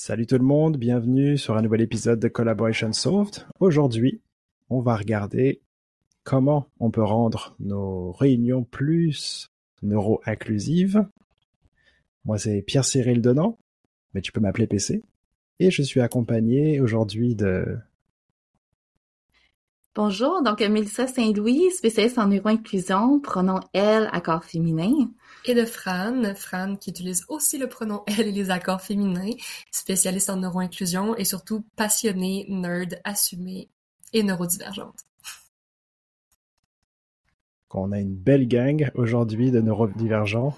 Salut tout le monde, bienvenue sur un nouvel épisode de Collaboration Solved. Aujourd'hui, on va regarder comment on peut rendre nos réunions plus neuro-inclusives. Moi, c'est Pierre-Cyril Denan, mais tu peux m'appeler PC. Et je suis accompagné aujourd'hui de... Bonjour, donc Mélissa Saint-Louis, spécialiste en neuro-inclusion, pronom elle, accord féminin et de Fran, Fran qui utilise aussi le pronom elle et les accords féminins, spécialiste en neuroinclusion et surtout passionnée, nerd, assumée et neurodivergente. On a une belle gang aujourd'hui de neurodivergents.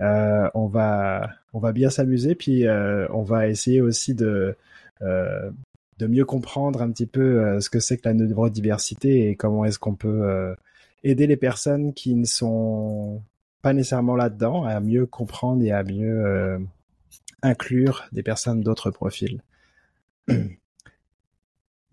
Euh, on va on va bien s'amuser puis euh, on va essayer aussi de euh, de mieux comprendre un petit peu ce que c'est que la neurodiversité et comment est-ce qu'on peut aider les personnes qui ne sont pas nécessairement là-dedans, à mieux comprendre et à mieux euh, inclure des personnes d'autres profils.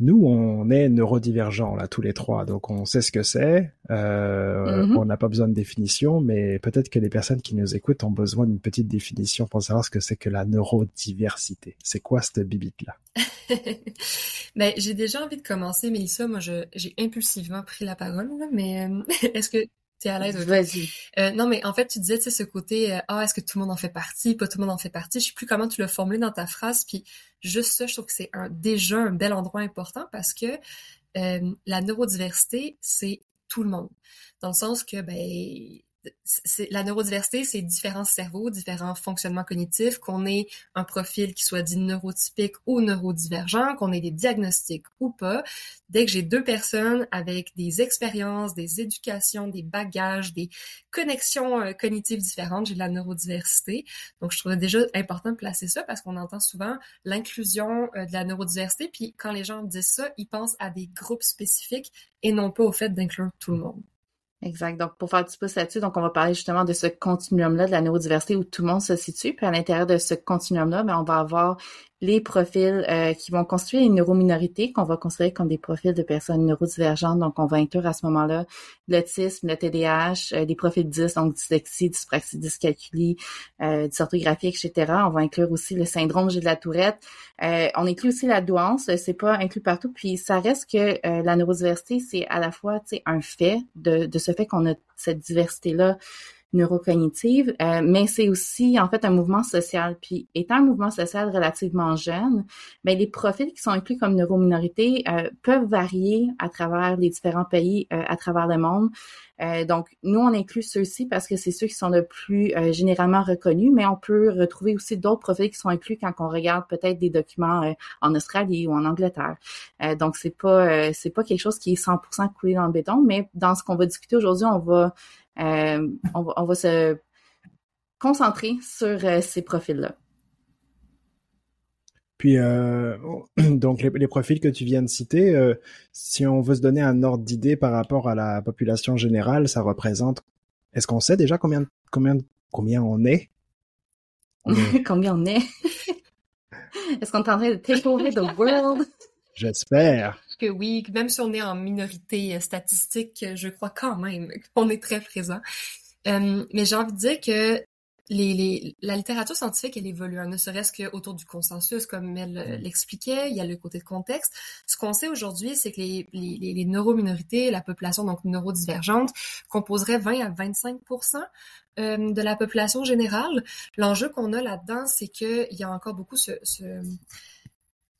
Nous, on est neurodivergents là tous les trois, donc on sait ce que c'est. Euh, mm-hmm. On n'a pas besoin de définition, mais peut-être que les personnes qui nous écoutent ont besoin d'une petite définition pour savoir ce que c'est que la neurodiversité. C'est quoi cette bibite là Ben, j'ai déjà envie de commencer, Mélissa. Moi, j'ai impulsivement pris la parole, mais euh, est-ce que T'es à l'aise? Vas-y. Euh, non, mais en fait, tu disais, tu sais, ce côté, euh, ah, est-ce que tout le monde en fait partie? Pas tout le monde en fait partie. Je sais plus comment tu l'as formulé dans ta phrase. Puis juste ça, je trouve que c'est un, déjà un bel endroit important parce que euh, la neurodiversité, c'est tout le monde. Dans le sens que, ben, la neurodiversité, c'est différents cerveaux, différents fonctionnements cognitifs, qu'on ait un profil qui soit dit neurotypique ou neurodivergent, qu'on ait des diagnostics ou pas. Dès que j'ai deux personnes avec des expériences, des éducations, des bagages, des connexions euh, cognitives différentes, j'ai de la neurodiversité. Donc, je trouvais déjà important de placer ça parce qu'on entend souvent l'inclusion euh, de la neurodiversité. Puis, quand les gens disent ça, ils pensent à des groupes spécifiques et non pas au fait d'inclure tout le monde. Exact. Donc, pour faire du pouce là-dessus, donc on va parler justement de ce continuum-là de la neurodiversité où tout le monde se situe. Puis à l'intérieur de ce continuum-là, ben, on va avoir les profils euh, qui vont constituer une neurominorité qu'on va considérer comme des profils de personnes neurodivergentes. Donc, on va inclure à ce moment-là l'autisme, le TDAH, euh, des profils 10, donc dyslexie, dyspraxie, dyscalculie, euh, dysorthographie, etc. On va inclure aussi le syndrome de la Tourette. Euh, on inclut aussi la douance, c'est pas inclus partout. Puis, ça reste que la neurodiversité, c'est à la fois un fait de, de ce fait qu'on a cette diversité-là neurocognitive, euh, mais c'est aussi en fait un mouvement social. Puis étant un mouvement social relativement jeune, ben, les profils qui sont inclus comme neurominorités euh, peuvent varier à travers les différents pays euh, à travers le monde. donc nous on inclut ceux-ci parce que c'est ceux qui sont le plus généralement reconnus, mais on peut retrouver aussi d'autres profils qui sont inclus quand on regarde peut-être des documents en Australie ou en Angleterre. donc c'est pas c'est pas quelque chose qui est 100% coulé dans le béton, mais dans ce qu'on va discuter aujourd'hui, on va euh, on, va, se concentrer sur euh, ces profils-là. Puis, euh, donc, les, profils que tu viens de citer, si on veut se donner un ordre d'idée par rapport à la population générale, ça représente. Est-ce qu'on sait déjà combien, combien, combien on est, Combien on est? Est-ce qu'on est en train de take over the world? J'espère. Que oui, même si on est en minorité euh, statistique, je crois quand même qu'on est très présent. Euh, mais j'ai envie de dire que les, les, la littérature scientifique, elle évolue, hein, ne serait-ce qu'autour du consensus, comme elle euh, mm. l'expliquait, il y a le côté de contexte. Ce qu'on sait aujourd'hui, c'est que les, les, les neurominorités, la population donc neurodivergente, composerait 20 à 25% de la population générale. L'enjeu qu'on a là-dedans, c'est qu'il y a encore beaucoup ce, ce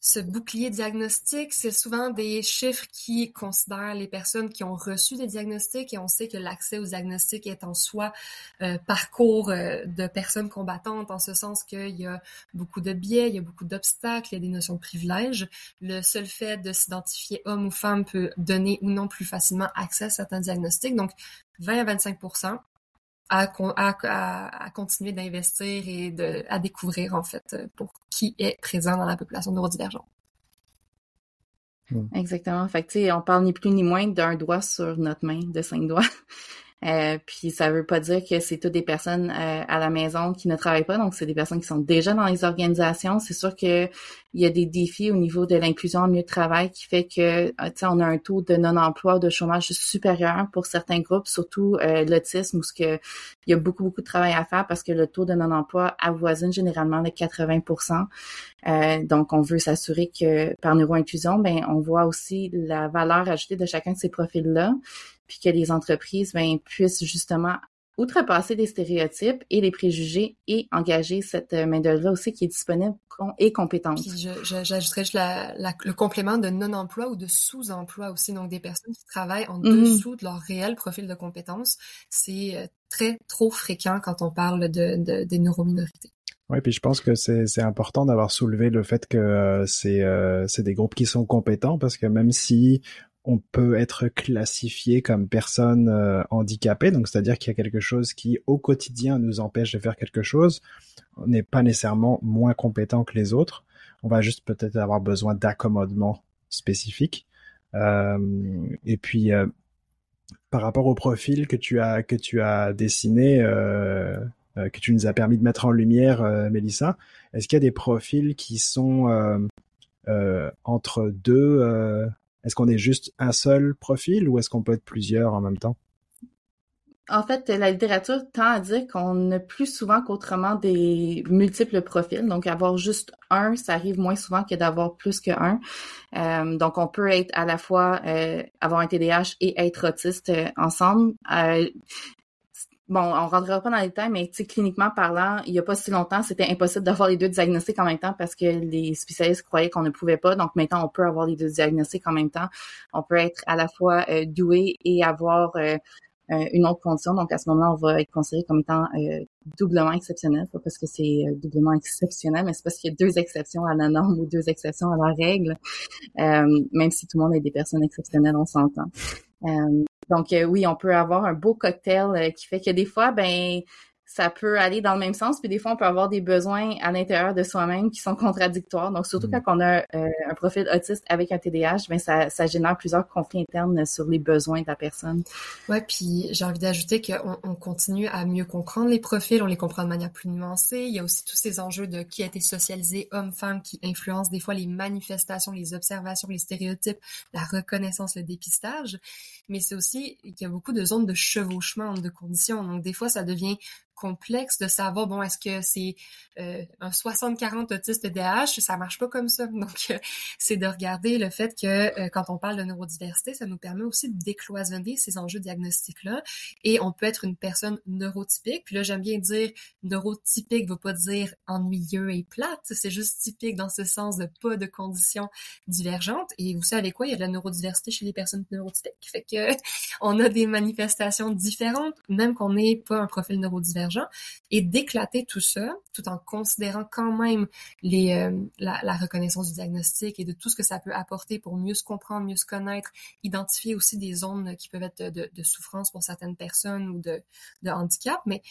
ce bouclier diagnostique, c'est souvent des chiffres qui considèrent les personnes qui ont reçu des diagnostics et on sait que l'accès aux diagnostics est en soi euh, parcours euh, de personnes combattantes en ce sens qu'il y a beaucoup de biais, il y a beaucoup d'obstacles, il y a des notions de privilèges. Le seul fait de s'identifier homme ou femme peut donner ou non plus facilement accès à certains diagnostics. Donc 20 à 25 à, continuer d'investir et de, à découvrir, en fait, pour qui est présent dans la population neurodivergente. Hmm. Exactement. Fait que, on parle ni plus ni moins d'un doigt sur notre main de cinq doigts. Euh, puis ça veut pas dire que c'est toutes des personnes euh, à la maison qui ne travaillent pas, donc c'est des personnes qui sont déjà dans les organisations. C'est sûr que il y a des défis au niveau de l'inclusion en milieu de travail qui fait que euh, on a un taux de non-emploi, de chômage supérieur pour certains groupes, surtout l'autisme où ce que il y a beaucoup beaucoup de travail à faire parce que le taux de non-emploi avoisine généralement les 80% Donc on veut s'assurer que par neuroinclusion, ben on voit aussi la valeur ajoutée de chacun de ces profils là puis que les entreprises ben, puissent justement outrepasser les stéréotypes et les préjugés et engager cette euh, main-d'œuvre aussi qui est disponible et compétente. j'ajouterais juste le complément de non-emploi ou de sous-emploi aussi, donc des personnes qui travaillent en mm-hmm. dessous de leur réel profil de compétences. C'est euh, très trop fréquent quand on parle de, des neurominorités. Oui, puis je pense que c'est important d'avoir soulevé le fait que euh, c'est des groupes qui sont compétents parce que même si on peut être classifié comme personne euh, handicapée, donc c'est-à-dire qu'il y a quelque chose qui au quotidien nous empêche de faire quelque chose. On n'est pas nécessairement moins compétent que les autres. On va juste peut-être avoir besoin d'accommodement spécifique. Euh, et puis euh, par rapport au profil que tu as que tu as dessiné, que tu nous as permis de mettre en lumière, Mélissa, est-ce qu'il y a des profils qui sont entre deux est-ce qu'on est juste un seul profil ou est-ce qu'on peut être plusieurs en même temps? En fait, la littérature tend à dire qu'on a plus souvent qu'autrement des multiples profils. Donc, avoir juste un, ça arrive moins souvent que d'avoir plus qu'un. Euh, donc, on peut être à la fois euh, avoir un TDAH et être autiste euh, ensemble. Euh, bon, on rentrera pas dans les détails, mais cliniquement parlant, il y a pas si longtemps, c'était impossible d'avoir les deux diagnostics en même temps parce que les spécialistes croyaient qu'on ne pouvait pas. Donc maintenant, on peut avoir les deux diagnostics en même temps. On peut être à la fois euh, doué et avoir euh, euh, une autre condition. Donc à ce moment-là, on va être considéré comme étant doublement exceptionnel, pas parce que c'est doublement exceptionnel, mais c'est parce qu'il y a deux exceptions à la norme ou deux exceptions à la règle. même si tout le monde est des personnes exceptionnelles, on s'entend. Donc euh, oui, on peut avoir un beau cocktail euh, qui fait que des fois, ben ça peut aller dans le même sens, puis des fois on peut avoir des besoins à l'intérieur de soi-même qui sont contradictoires. Donc surtout mm. quand on a euh, un profil autiste avec un TDAH, ben ça, ça génère plusieurs conflits internes sur les besoins de la personne. Ouais, puis j'ai envie d'ajouter qu'on on continue à mieux comprendre les profils, on les comprend de manière plus nuancée. Il y a aussi tous ces enjeux de qui a été socialisé, homme-femme, qui influencent des fois les manifestations, les observations, les stéréotypes, la reconnaissance, le dépistage. Mais c'est aussi qu'il y a beaucoup de zones de chevauchement de conditions. Donc des fois ça devient complexe de savoir, bon, est-ce que c'est euh, un 60-40 autiste DH? Ça marche pas comme ça. Donc, euh, c'est de regarder le fait que euh, quand on parle de neurodiversité, ça nous permet aussi de décloisonner ces enjeux diagnostiques-là. Et on peut être une personne neurotypique. Puis là, j'aime bien dire neurotypique ne veut pas dire ennuyeux et plate. C'est juste typique dans ce sens de pas de conditions divergentes. Et vous savez quoi? Il y a de la neurodiversité chez les personnes neurotypiques. Fait que on a des manifestations différentes, même qu'on n'est pas un profil neurodivergent et d'éclater tout ça tout en considérant quand même les, euh, la, reconnaissance du diagnostic et de tout ce que ça peut apporter pour mieux se comprendre, mieux se connaître, identifier aussi des zones qui peuvent être de, souffrance pour certaines personnes ou de, de handicap, mais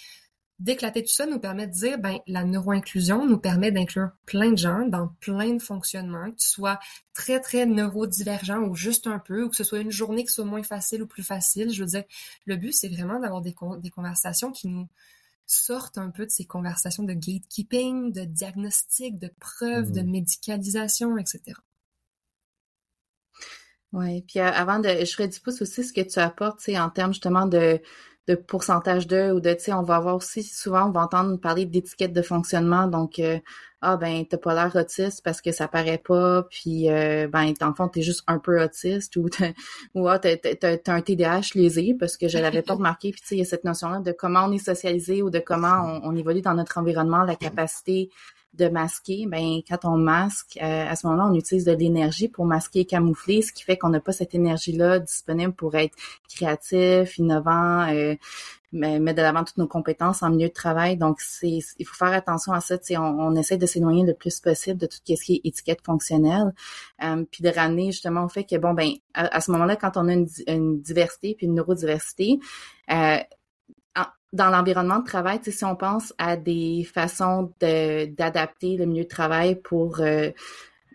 d'éclater tout ça nous permet de dire, ben, la neuroinclusion nous permet d'inclure plein de gens dans plein de fonctionnements, que tu sois très, très neurodivergent ou juste un peu, ou que ce soit une journée qui soit moins facile ou plus facile. Je veux dire, le but, c'est vraiment d'avoir des, des conversations qui nous, sortent un peu de ces conversations de gatekeeping, de diagnostic, de preuves, de mmh. médicalisation, etc. Oui, puis euh, avant de, je ferais du pouce aussi ce que tu apportes, c'est en termes justement de de pourcentage de ou de, tu sais, on va avoir aussi souvent, on va entendre parler d'étiquettes de fonctionnement. Donc, euh, ah ben, t'as pas l'air autiste parce que ça paraît pas, puis euh, ben, en fond, t'es juste un peu autiste ou, ou ah, t'as, t'as, un TDAH lésé parce que je l'avais pas remarqué. Puis tu sais, il y a cette notion-là de comment on est socialisé ou de comment on, on évolue dans notre environnement, la capacité de masquer, ben quand on masque, euh, à ce moment-là, on utilise de l'énergie pour masquer et camoufler, ce qui fait qu'on n'a pas cette énergie-là disponible pour être créatif, innovant, euh, mettre de l'avant toutes nos compétences en milieu de travail. Donc, c'est il faut faire attention à ça. On, on essaie de s'éloigner le plus possible de tout ce qui est étiquette fonctionnelle, euh, puis de ramener justement au fait que bon ben à, ce moment-là, quand on a une, diversité puis une neurodiversité, euh, dans l'environnement de travail, si on pense à des façons d'adapter le milieu de travail pour euh,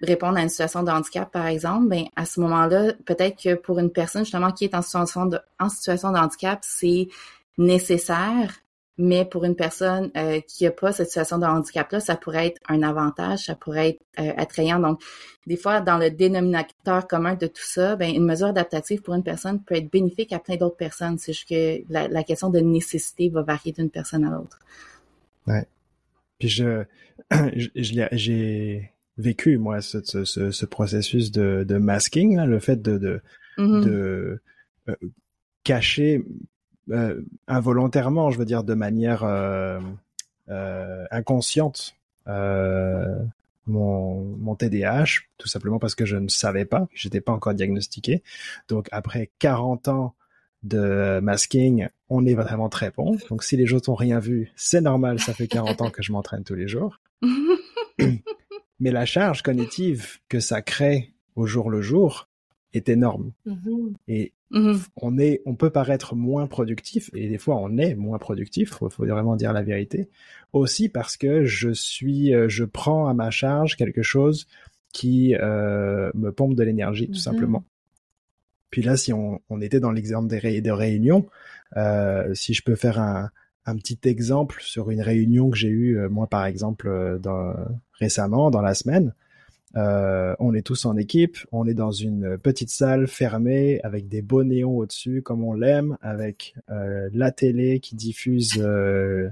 répondre à une situation de handicap, par exemple, ben à ce moment-là, peut-être que pour une personne justement qui est en situation de, en situation de handicap, c'est nécessaire, mais pour une personne euh, qui n'a pas cette situation de handicap-là, ça pourrait être un avantage, ça pourrait être euh, attrayant. Donc, des fois, dans le dénominateur commun de tout ça, ben, une mesure adaptative pour une personne peut être bénéfique à plein d'autres personnes. C'est juste que la, la, question de nécessité va varier d'une personne à l'autre. Ouais. Puis je, j'ai vécu moi ce, ce, ce, processus de, de masking, là, le fait de, de, mm-hmm. de euh, cacher involontairement, je veux dire de manière euh, euh inconsciente, euh, mon, mon TDAH, tout simplement parce que je ne savais pas, j'étais pas encore diagnostiqué. Donc après 40 ans de masking, on est vraiment très bon. Donc si les autres ont rien vu, c'est normal, ça fait 40 ans que je m'entraîne tous les jours. Mais la charge cognitive que ça crée au jour le jour est énorme. Mm-hmm. Et Mhm. On est, on peut paraître moins productif et des fois on est moins productif. Faut, faut vraiment dire la vérité. Aussi parce que je suis, euh, je prends à ma charge quelque chose qui euh, me pompe de l'énergie tout mhm. simplement. Puis là, si on, on était dans l'exemple des, des réunions, euh, si je peux faire un, un petit exemple sur une réunion que j'ai eue moi par exemple dans, récemment dans la semaine. Euh, on est tous en équipe, on est dans une petite salle fermée avec des beaux néons au-dessus comme on l'aime, avec euh, la télé qui diffuse euh,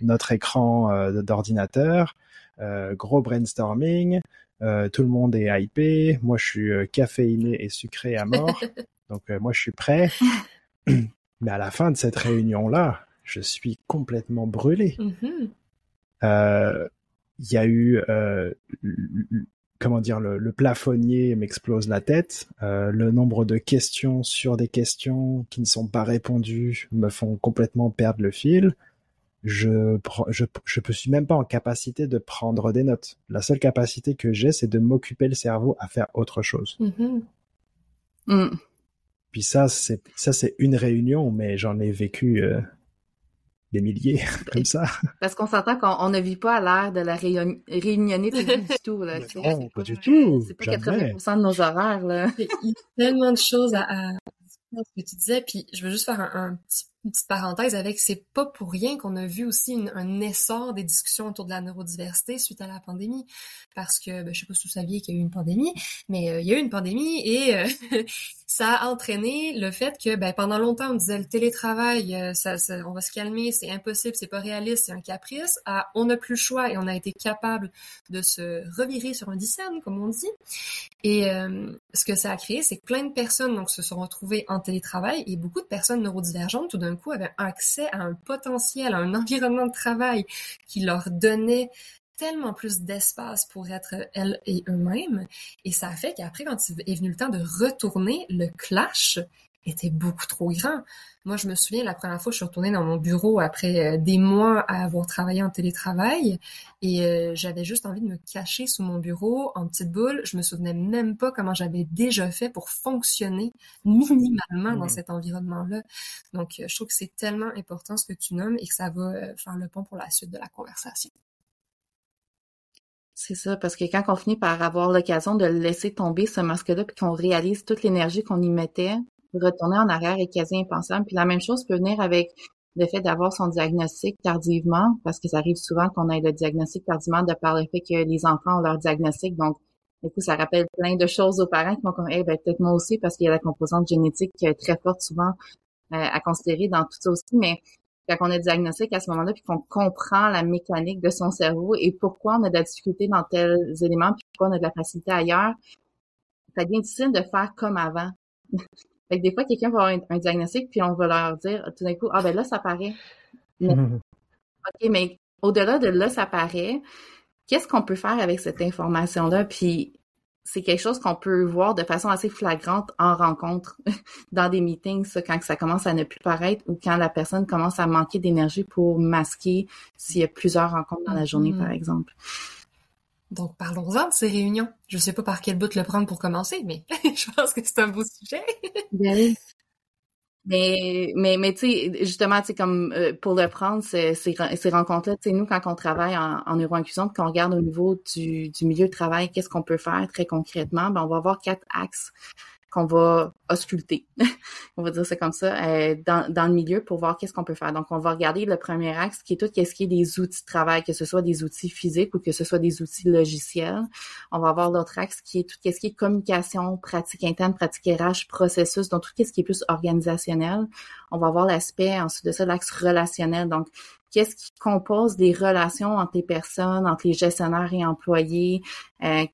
notre écran d'ordinateur, gros brainstorming, tout le monde est hypé, moi je suis caféiné et sucré à mort, donc moi je suis prêt. Mais à la fin de cette réunion-là, je suis complètement brûlé. Mm-hmm. Il y a eu comment dire, le, plafonnier m'explose la tête. Euh, le nombre de questions sur des questions qui ne sont pas répondues me font complètement perdre le fil. Je, je, je suis même pas en capacité de prendre des notes. La seule capacité que j'ai, c'est de m'occuper le cerveau à faire autre chose. Mm-hmm. Mm. Puis ça, c'est ça, c'est une réunion, mais j'en ai vécu euh, des milliers comme ça. Parce qu'on s'entend qu'on ne vit pas à l'ère de la réunion... réunionnité du tout. Là, non, pas du tout. C'est pas 80% de nos horaires. Là. Il y a tellement de choses à, à ce que tu disais, puis je veux juste faire un, un petit une petite parenthèse avec, c'est pas pour rien qu'on a vu aussi un essor des discussions autour de la neurodiversité suite à la pandémie, parce que ben, je sais pas si vous saviez qu'il y a eu une pandémie, mais euh, il y a eu une pandémie et euh, ça a entraîné le fait que ben, pendant longtemps on disait le télétravail, euh, ça, on va se calmer, c'est impossible, c'est pas réaliste, c'est un caprice. Ah, on n'a plus le choix et on a été capable de se revirer sur un dixaine, comme on dit. Et ce que ça a créé, c'est que plein de personnes donc se sont retrouvées en télétravail et beaucoup de personnes neurodivergentes tout d'un coup avaient accès à un potentiel, à un environnement de travail qui leur donnait tellement plus d'espace pour être elles et eux-mêmes. Et ça a fait qu'après, quand il est venu le temps de retourner, le clash était beaucoup trop grand. Moi, je me souviens la première fois, je suis retournée dans mon bureau après euh, des mois à avoir travaillé en télétravail et euh, j'avais juste envie de me cacher sous mon bureau en petite boule. Je me souvenais même pas comment j'avais déjà fait pour fonctionner minimalement dans cet environnement-là. Donc, euh, je trouve que c'est tellement important ce que tu nommes et que ça va faire le pont pour la suite de la conversation. C'est ça, parce que quand on finit par avoir l'occasion de laisser tomber ce masque-là, puis qu'on réalise toute l'énergie qu'on y mettait, retourner en arrière est quasi impensable. Puis la même chose peut venir avec le fait d'avoir son diagnostic tardivement, parce que ça arrive souvent qu'on ait le diagnostic tardivement de par le fait que les enfants ont leur diagnostic. Donc, du coup, ça rappelle plein de choses aux parents qui vont comme, eh ben, peut-être moi aussi, parce qu'il y a la composante génétique très forte souvent euh, à considérer dans tout ça aussi. Mais quand on a le diagnostic à ce moment-là, puis qu'on comprend la mécanique de son cerveau et pourquoi on a de la difficulté dans tels éléments, puis pourquoi on a de la facilité ailleurs, ça devient difficile de faire comme avant. Fait que des fois, quelqu'un va avoir un, diagnostic, puis on va leur dire tout d'un coup, ah ben là, ça paraît. OK, mais au-delà de là, ça paraît, qu'est-ce qu'on peut faire avec cette information-là? Puis c'est quelque chose qu'on peut voir de façon assez flagrante en rencontre, dans des meetings, ça, quand ça commence à ne plus paraître ou quand la personne commence à manquer d'énergie pour masquer s'il y a plusieurs rencontres dans la journée, par mm-hmm. exemple. Donc, parlons-en de ces réunions. Je sais pas par quel bout le prendre pour commencer, mais je pense que c'est un beau sujet. Ben Mais, mais, mais tu sais, justement, tu sais, comme euh, pour le prendre, ces, ces, rencontres-là, tu sais, nous, quand on travaille en, en neuroinclusion, qu'on regarde au niveau du, du milieu de travail, qu'est-ce qu'on peut faire très concrètement, ben, on va avoir quatre axes qu'on va ausculter, on va dire ça comme ça, euh, dans, dans le milieu pour voir qu'est-ce qu'on peut faire. Donc, on va regarder le premier axe qui est tout ce qui est des outils de travail, que ce soit des outils physiques ou que ce soit des outils logiciels. On va avoir l'autre axe qui est tout ce qui est communication, pratique interne, pratique RH, processus, donc tout ce qui est plus organisationnel. On va avoir l'aspect ensuite de ça, l'axe relationnel. Donc, qu'est-ce qui compose des relations entre les personnes, entre les gestionnaires et employés, euh,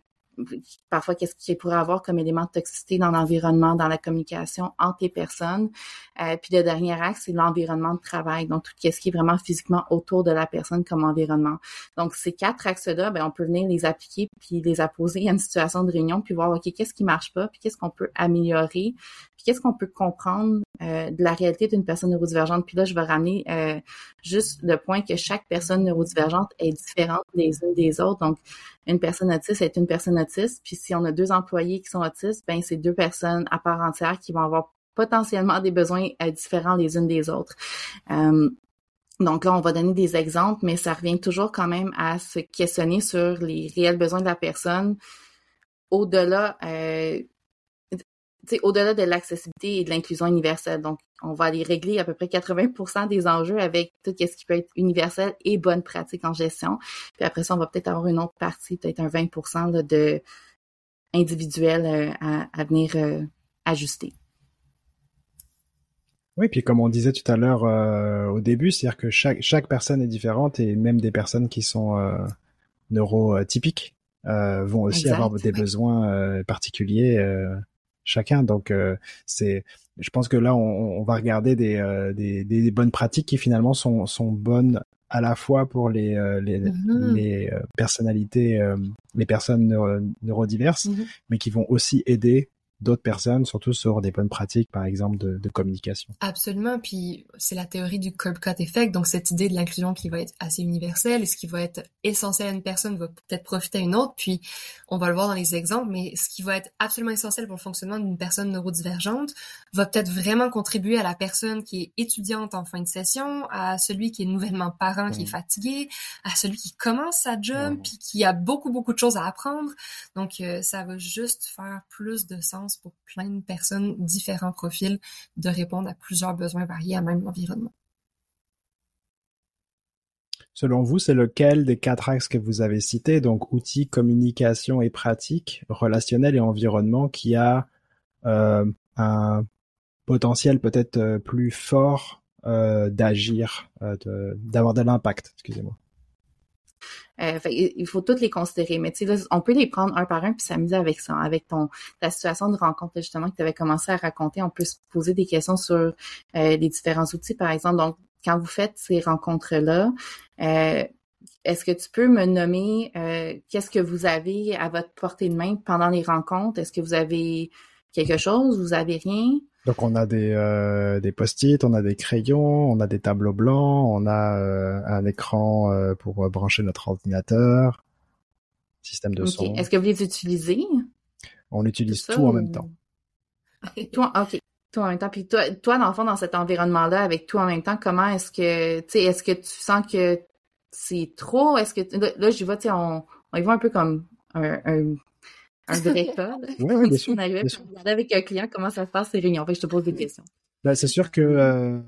parfois qu'est-ce qu'il pourrait avoir comme élément de toxicité dans l'environnement, dans la communication entre les personnes. Euh, puis le dernier axe, c'est l'environnement de travail, donc tout ce qui est vraiment physiquement autour de la personne comme environnement. Donc ces quatre axes-là, ben, on peut venir les appliquer puis les apposer à une situation de réunion puis voir ok qu'est-ce qui marche pas puis qu'est-ce qu'on peut améliorer puis qu'est-ce qu'on peut comprendre euh, de la réalité d'une personne neurodivergente. Puis là, je vais ramener euh, juste le point que chaque personne neurodivergente est différente les unes des autres. Donc, une personne autiste est une personne autiste. Puis si on a deux employés qui sont autistes, ben c'est deux personnes à part entière qui vont avoir potentiellement des besoins euh, différents les unes des autres. donc là, on va donner des exemples, mais ça revient toujours quand même à se questionner sur les réels besoins de la personne au-delà euh, au-delà de l'accessibilité et de l'inclusion universelle. Donc, on va aller régler à peu près 80% des enjeux avec tout ce qui peut être universel et bonne pratique en gestion. Puis après ça, on va peut-être avoir une autre partie, peut-être un 20 de individuel euh, à, venir euh, ajuster. Oui, puis comme on disait tout à l'heure euh, au début, c'est-à-dire que chaque, chaque personne est différente et même des personnes qui sont neurotypiques vont aussi avoir des besoins particuliers chacun. Donc euh, c'est, je pense que là on, on va regarder des, euh, des, des, bonnes pratiques qui finalement sont, sont bonnes à la fois pour les, euh, les, mm-hmm. les personnalités, les personnes neurodiverses, mm-hmm. mais qui vont aussi aider d'autres personnes, surtout sur des bonnes pratiques, par exemple, de, de communication. Absolument. Puis c'est la théorie du curb cut effect, donc cette idée de l'inclusion qui va être assez universelle et ce qui va être essentiel à une personne va peut-être profiter à une autre. Puis on va le voir dans les exemples, mais ce qui va être absolument essentiel pour le fonctionnement d'une personne neurodivergente va peut-être vraiment contribuer à la personne qui est étudiante en fin de session, à celui qui est nouvellement parent, qui est fatigué, à celui qui commence sa job, mmh. puis qui a beaucoup beaucoup de choses à apprendre. Donc euh, ça va juste faire plus de sens pour plein de personnes, différents profils, de répondre à plusieurs besoins variés à même l'environnement. Selon vous, c'est lequel des quatre axes que vous avez cités, donc outils, communication et pratique, relationnel et environnement, qui a euh, un potentiel peut-être euh, plus fort euh, d'agir, d'avoir de l'impact, excusez-moi? Euh, il faut toutes les considérer. Mais tu sais, on peut les prendre un par un puis s'amuser avec ça, avec ton ta situation de rencontre justement que tu avais commencé à raconter. On peut se poser des questions sur euh, les différents outils, par exemple. Donc, quand vous faites ces rencontres-là, euh, est-ce que tu peux me nommer qu'est-ce que vous avez à votre portée de main pendant les rencontres? Est-ce que vous avez quelque chose? Vous avez rien? Donc on a des, euh, des post-it, on a des crayons, on a des tableaux blancs, on a euh, un écran euh, pour brancher notre ordinateur, système de son. Est-ce que vous les utilisez? On utilise tout, en même temps. toi, ok, tout en même temps. Puis toi, toi, dans le fond, dans cet environnement-là, avec tout en même temps, comment est-ce que, tu sais, est-ce que tu sens que c'est trop? Est-ce que là, là je vois, tu sais, on, on y voit un peu comme un, un un vrai cas. Oui, oui, bien sûr. On arrivait à avec un client comment ça se passe ces réunions? Fait je te pose des questions. Ben, c'est sûr que euh,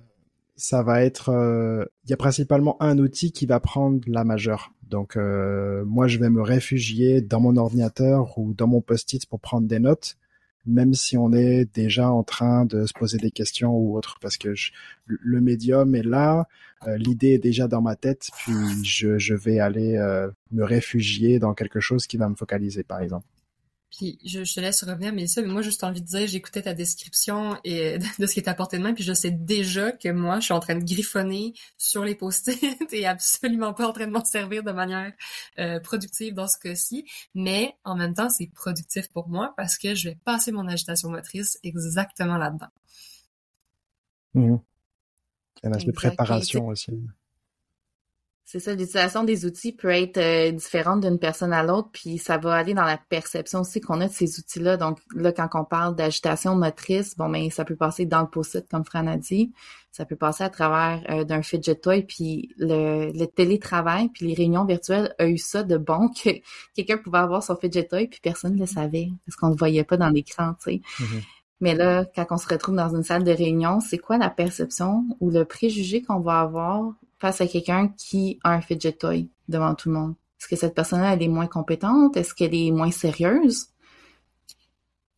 ça va être. Euh, il y a principalement un outil qui va prendre la majeure. Donc euh, moi, je vais me réfugier dans mon ordinateur ou dans mon post-it pour prendre des notes, même si on est déjà en train de se poser des questions ou autre, parce que le médium est là, l'idée est déjà dans ma tête, puis je, je vais aller me réfugier dans quelque chose qui va me focaliser, par exemple. Puis je, te laisse revenir, mais ça, mais moi, juste envie de dire, j'écoutais ta description et de, ce qui est à portée de main, puis je sais déjà que moi, je suis en train de griffonner sur les post-it et absolument pas en train de m'en servir de manière euh, productive dans ce cas-ci. Mais en même temps, c'est productif pour moi parce que je vais passer mon agitation motrice exactement là-dedans. Mmh. Il y a un aspect préparation aussi. C'est ça, l'utilisation des outils peut être euh, différente d'une personne à l'autre, puis ça va aller dans la perception aussi qu'on a de ces outils-là. Donc là, quand on parle d'agitation motrice, bon, mais ben, ça peut passer dans le post-it, comme Fran a dit. Ça peut passer à travers euh, d'un fidget toy, puis le, le, télétravail, puis les réunions virtuelles a eu ça de bon que quelqu'un pouvait avoir son fidget toy, puis personne ne le savait, parce qu'on ne le voyait pas dans l'écran, tu sais. Mm-hmm. Mais là, quand on se retrouve dans une salle de réunion, c'est quoi la perception ou le préjugé qu'on va avoir face à quelqu'un qui a un fidget toy devant tout le monde? Est-ce que cette personne-là, elle est moins compétente? Est-ce qu'elle est moins sérieuse?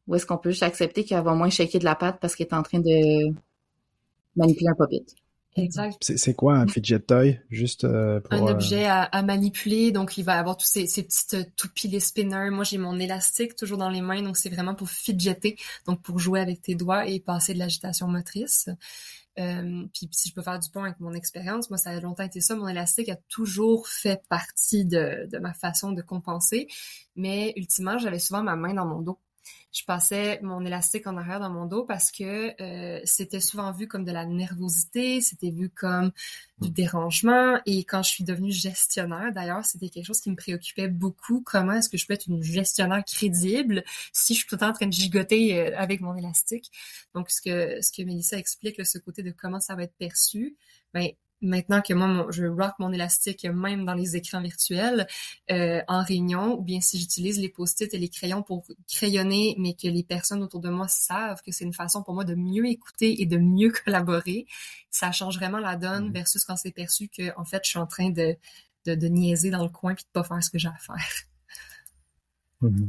Ou est-ce qu'on peut juste accepter qu'elle va moins shaker de la patte parce qu'elle est en train de manipuler un puppet? Exact. C'est quoi un fidget toy? Juste euh, pour, Un euh, objet à, manipuler, donc il va avoir tous ces, ces petites euh, toupies, les spinners. Moi, j'ai mon élastique toujours dans les mains, donc c'est vraiment pour fidgeter, donc pour jouer avec tes doigts et passer de l'agitation motrice. Euh, puis si je peux faire du pont avec mon expérience, moi ça a longtemps été ça. Mon élastique a toujours fait partie de, de ma façon de compenser, mais ultimement j'avais souvent ma main dans mon dos je passais mon élastique en arrière dans mon dos parce que euh, c'était souvent vu comme de la nervosité, c'était vu comme du dérangement. Et quand je suis devenue gestionnaire, d'ailleurs, c'était quelque chose qui me préoccupait beaucoup. Comment est-ce que je peux être une gestionnaire crédible si je suis tout le temps en train de gigoter euh, avec mon élastique? Donc, ce que, ce que Mélissa explique, ce côté de comment ça va être perçu, ben, maintenant que moi, je rock mon élastique même dans les écrans virtuels euh, en réunion, ou bien si j'utilise les post-it et les crayons pour crayonner, mais que les personnes autour de moi savent que c'est une façon pour moi de mieux écouter et de mieux collaborer, ça change vraiment la donne mmh. versus quand c'est perçu que en fait je suis en train de, de, de niaiser dans le coin puis de pas faire ce que j'ai à faire. Mmh.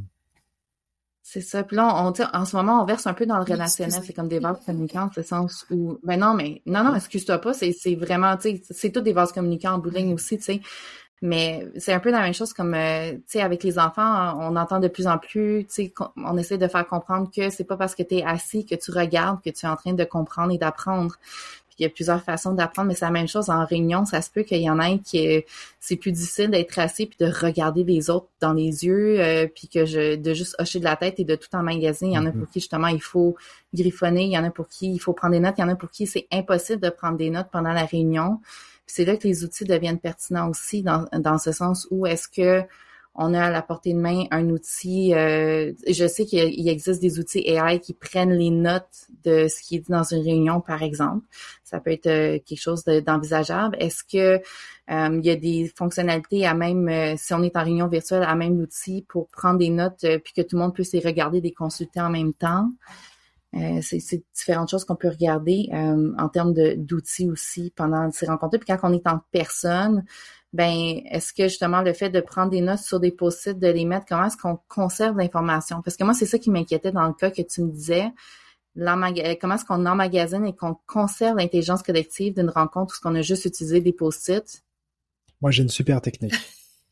C'est ça. Puis là, on, en ce moment, on verse un peu dans le relationnel. C'est comme des vases communicants, c'est sens où. Ben non, mais non, non, excuse-toi pas. C'est, c'est vraiment, tu sais, c'est tout des vases communicants en bowling aussi, tu sais. Mais c'est un peu la même chose comme, euh, tu sais, avec les enfants, on entend de plus en plus, tu sais, on essaie de faire comprendre que c'est pas parce que tu es assis que tu regardes que tu es en train de comprendre et d'apprendre il y a plusieurs façons d'apprendre, mais c'est la même chose en réunion. Ça se peut qu'il y en ait qui c'est plus difficile d'être assis puis de regarder les autres dans les yeux, euh, puis que je de juste hocher de la tête et de tout emmagasiner. Il y en a pour mm-hmm. qui justement il faut griffonner, il y en a pour qui il faut prendre des notes, il y en a pour qui c'est impossible de prendre des notes pendant la réunion. c'est là que les outils deviennent pertinents aussi dans, dans ce sens où est-ce que on a à la portée de main un outil. Euh, je sais qu'il existe des outils AI qui prennent les notes de ce qui est dit dans une réunion, par exemple. Ça peut être euh, quelque chose d'envisageable. Est-ce que euh, il y a des fonctionnalités à même, si on est en réunion virtuelle, à même l'outil pour prendre des notes, puis que tout le monde puisse les regarder, les consulter en même temps? c'est différentes choses qu'on peut regarder en termes d'outils aussi pendant ces rencontres. Puis quand on est en personne, ben est-ce que justement le fait de prendre des notes sur des post-it, de les mettre, comment est-ce qu'on conserve l'information? Parce que moi, c'est ça qui m'inquiétait dans le cas que tu me disais. Comment est-ce qu'on emmagasine et qu'on conserve l'intelligence collective d'une rencontre où on a juste utilisé des post-it? Moi, j'ai une super technique.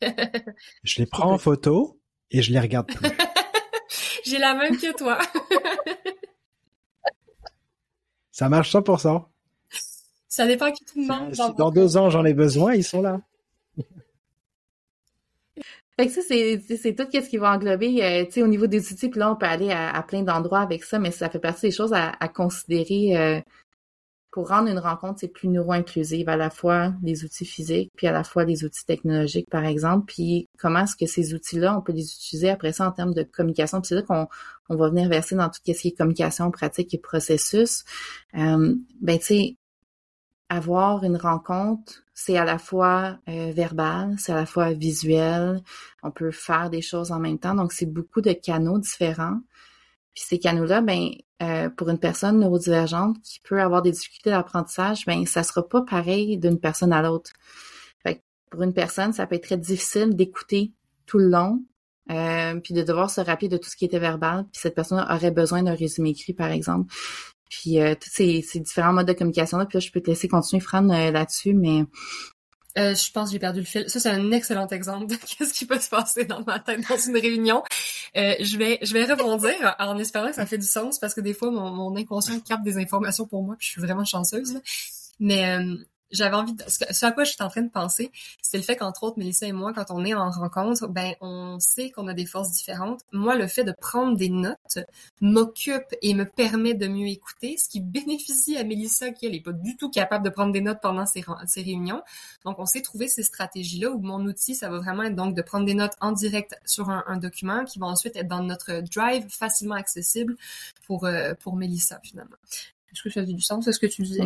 je les prends en photo et je les regarde plus. j'ai la même que toi. ça marche 100%. Ça dépend qui tu demandes. Si dans deux ans j'en ai besoin, ils sont là. Fait que ça, c'est tout ce qui va englober, euh, tu sais, au niveau des outils, puis là, on peut aller à, plein d'endroits avec ça, mais ça fait partie des choses à, considérer euh, pour rendre une rencontre, c'est plus neuro-inclusive, à la fois des outils physiques, puis à la fois des outils technologiques, par exemple, puis comment est-ce que ces outils-là, on peut les utiliser après ça en termes de communication, puis c'est là qu'on on va venir verser dans tout ce qui est communication, pratique et processus. Euh, ben, tu sais, avoir une rencontre, c'est à la fois euh, verbal, c'est à la fois visuel, on peut faire des choses en même temps, donc c'est beaucoup de canaux différents. Puis ces canaux-là, ben, euh, pour une personne neurodivergente qui peut avoir des difficultés d'apprentissage, ben, ça sera pas pareil d'une personne à l'autre. pour une personne, ça peut être très difficile d'écouter tout le long, euh, puis de devoir se rappeler de tout ce qui était verbal. Puis cette personne aurait besoin d'un résumé écrit, par exemple. Puis euh, tous ces, différents modes de communication là, puis là, je peux te laisser continuer Fran euh, là-dessus, mais euh, je pense que j'ai perdu le fil. Ça, c'est un excellent exemple de qu'est-ce qui peut se passer dans ma tête dans une réunion. Euh, je vais je vais rebondir en espérant que ça fait du sens parce que des fois, mon, mon inconscient capte des informations pour moi puis je suis vraiment chanceuse. Mais j'avais envie de, ce à quoi je suis en train de penser, c'est le fait qu'entre autres, Mélissa et moi, quand on est en rencontre, ben, on sait qu'on a des forces différentes. Moi, le fait de prendre des notes m'occupe et me permet de mieux écouter, ce qui bénéficie à Mélissa, qui, elle, est pas du tout capable de prendre des notes pendant ses, réunions. Donc, on s'est trouvé ces stratégies-là où mon outil, ça va vraiment être donc de prendre des notes en direct sur un, document qui va ensuite être dans notre drive facilement accessible pour, euh, pour Mélissa, finalement. Est-ce que ça a du sens, ce que tu disais?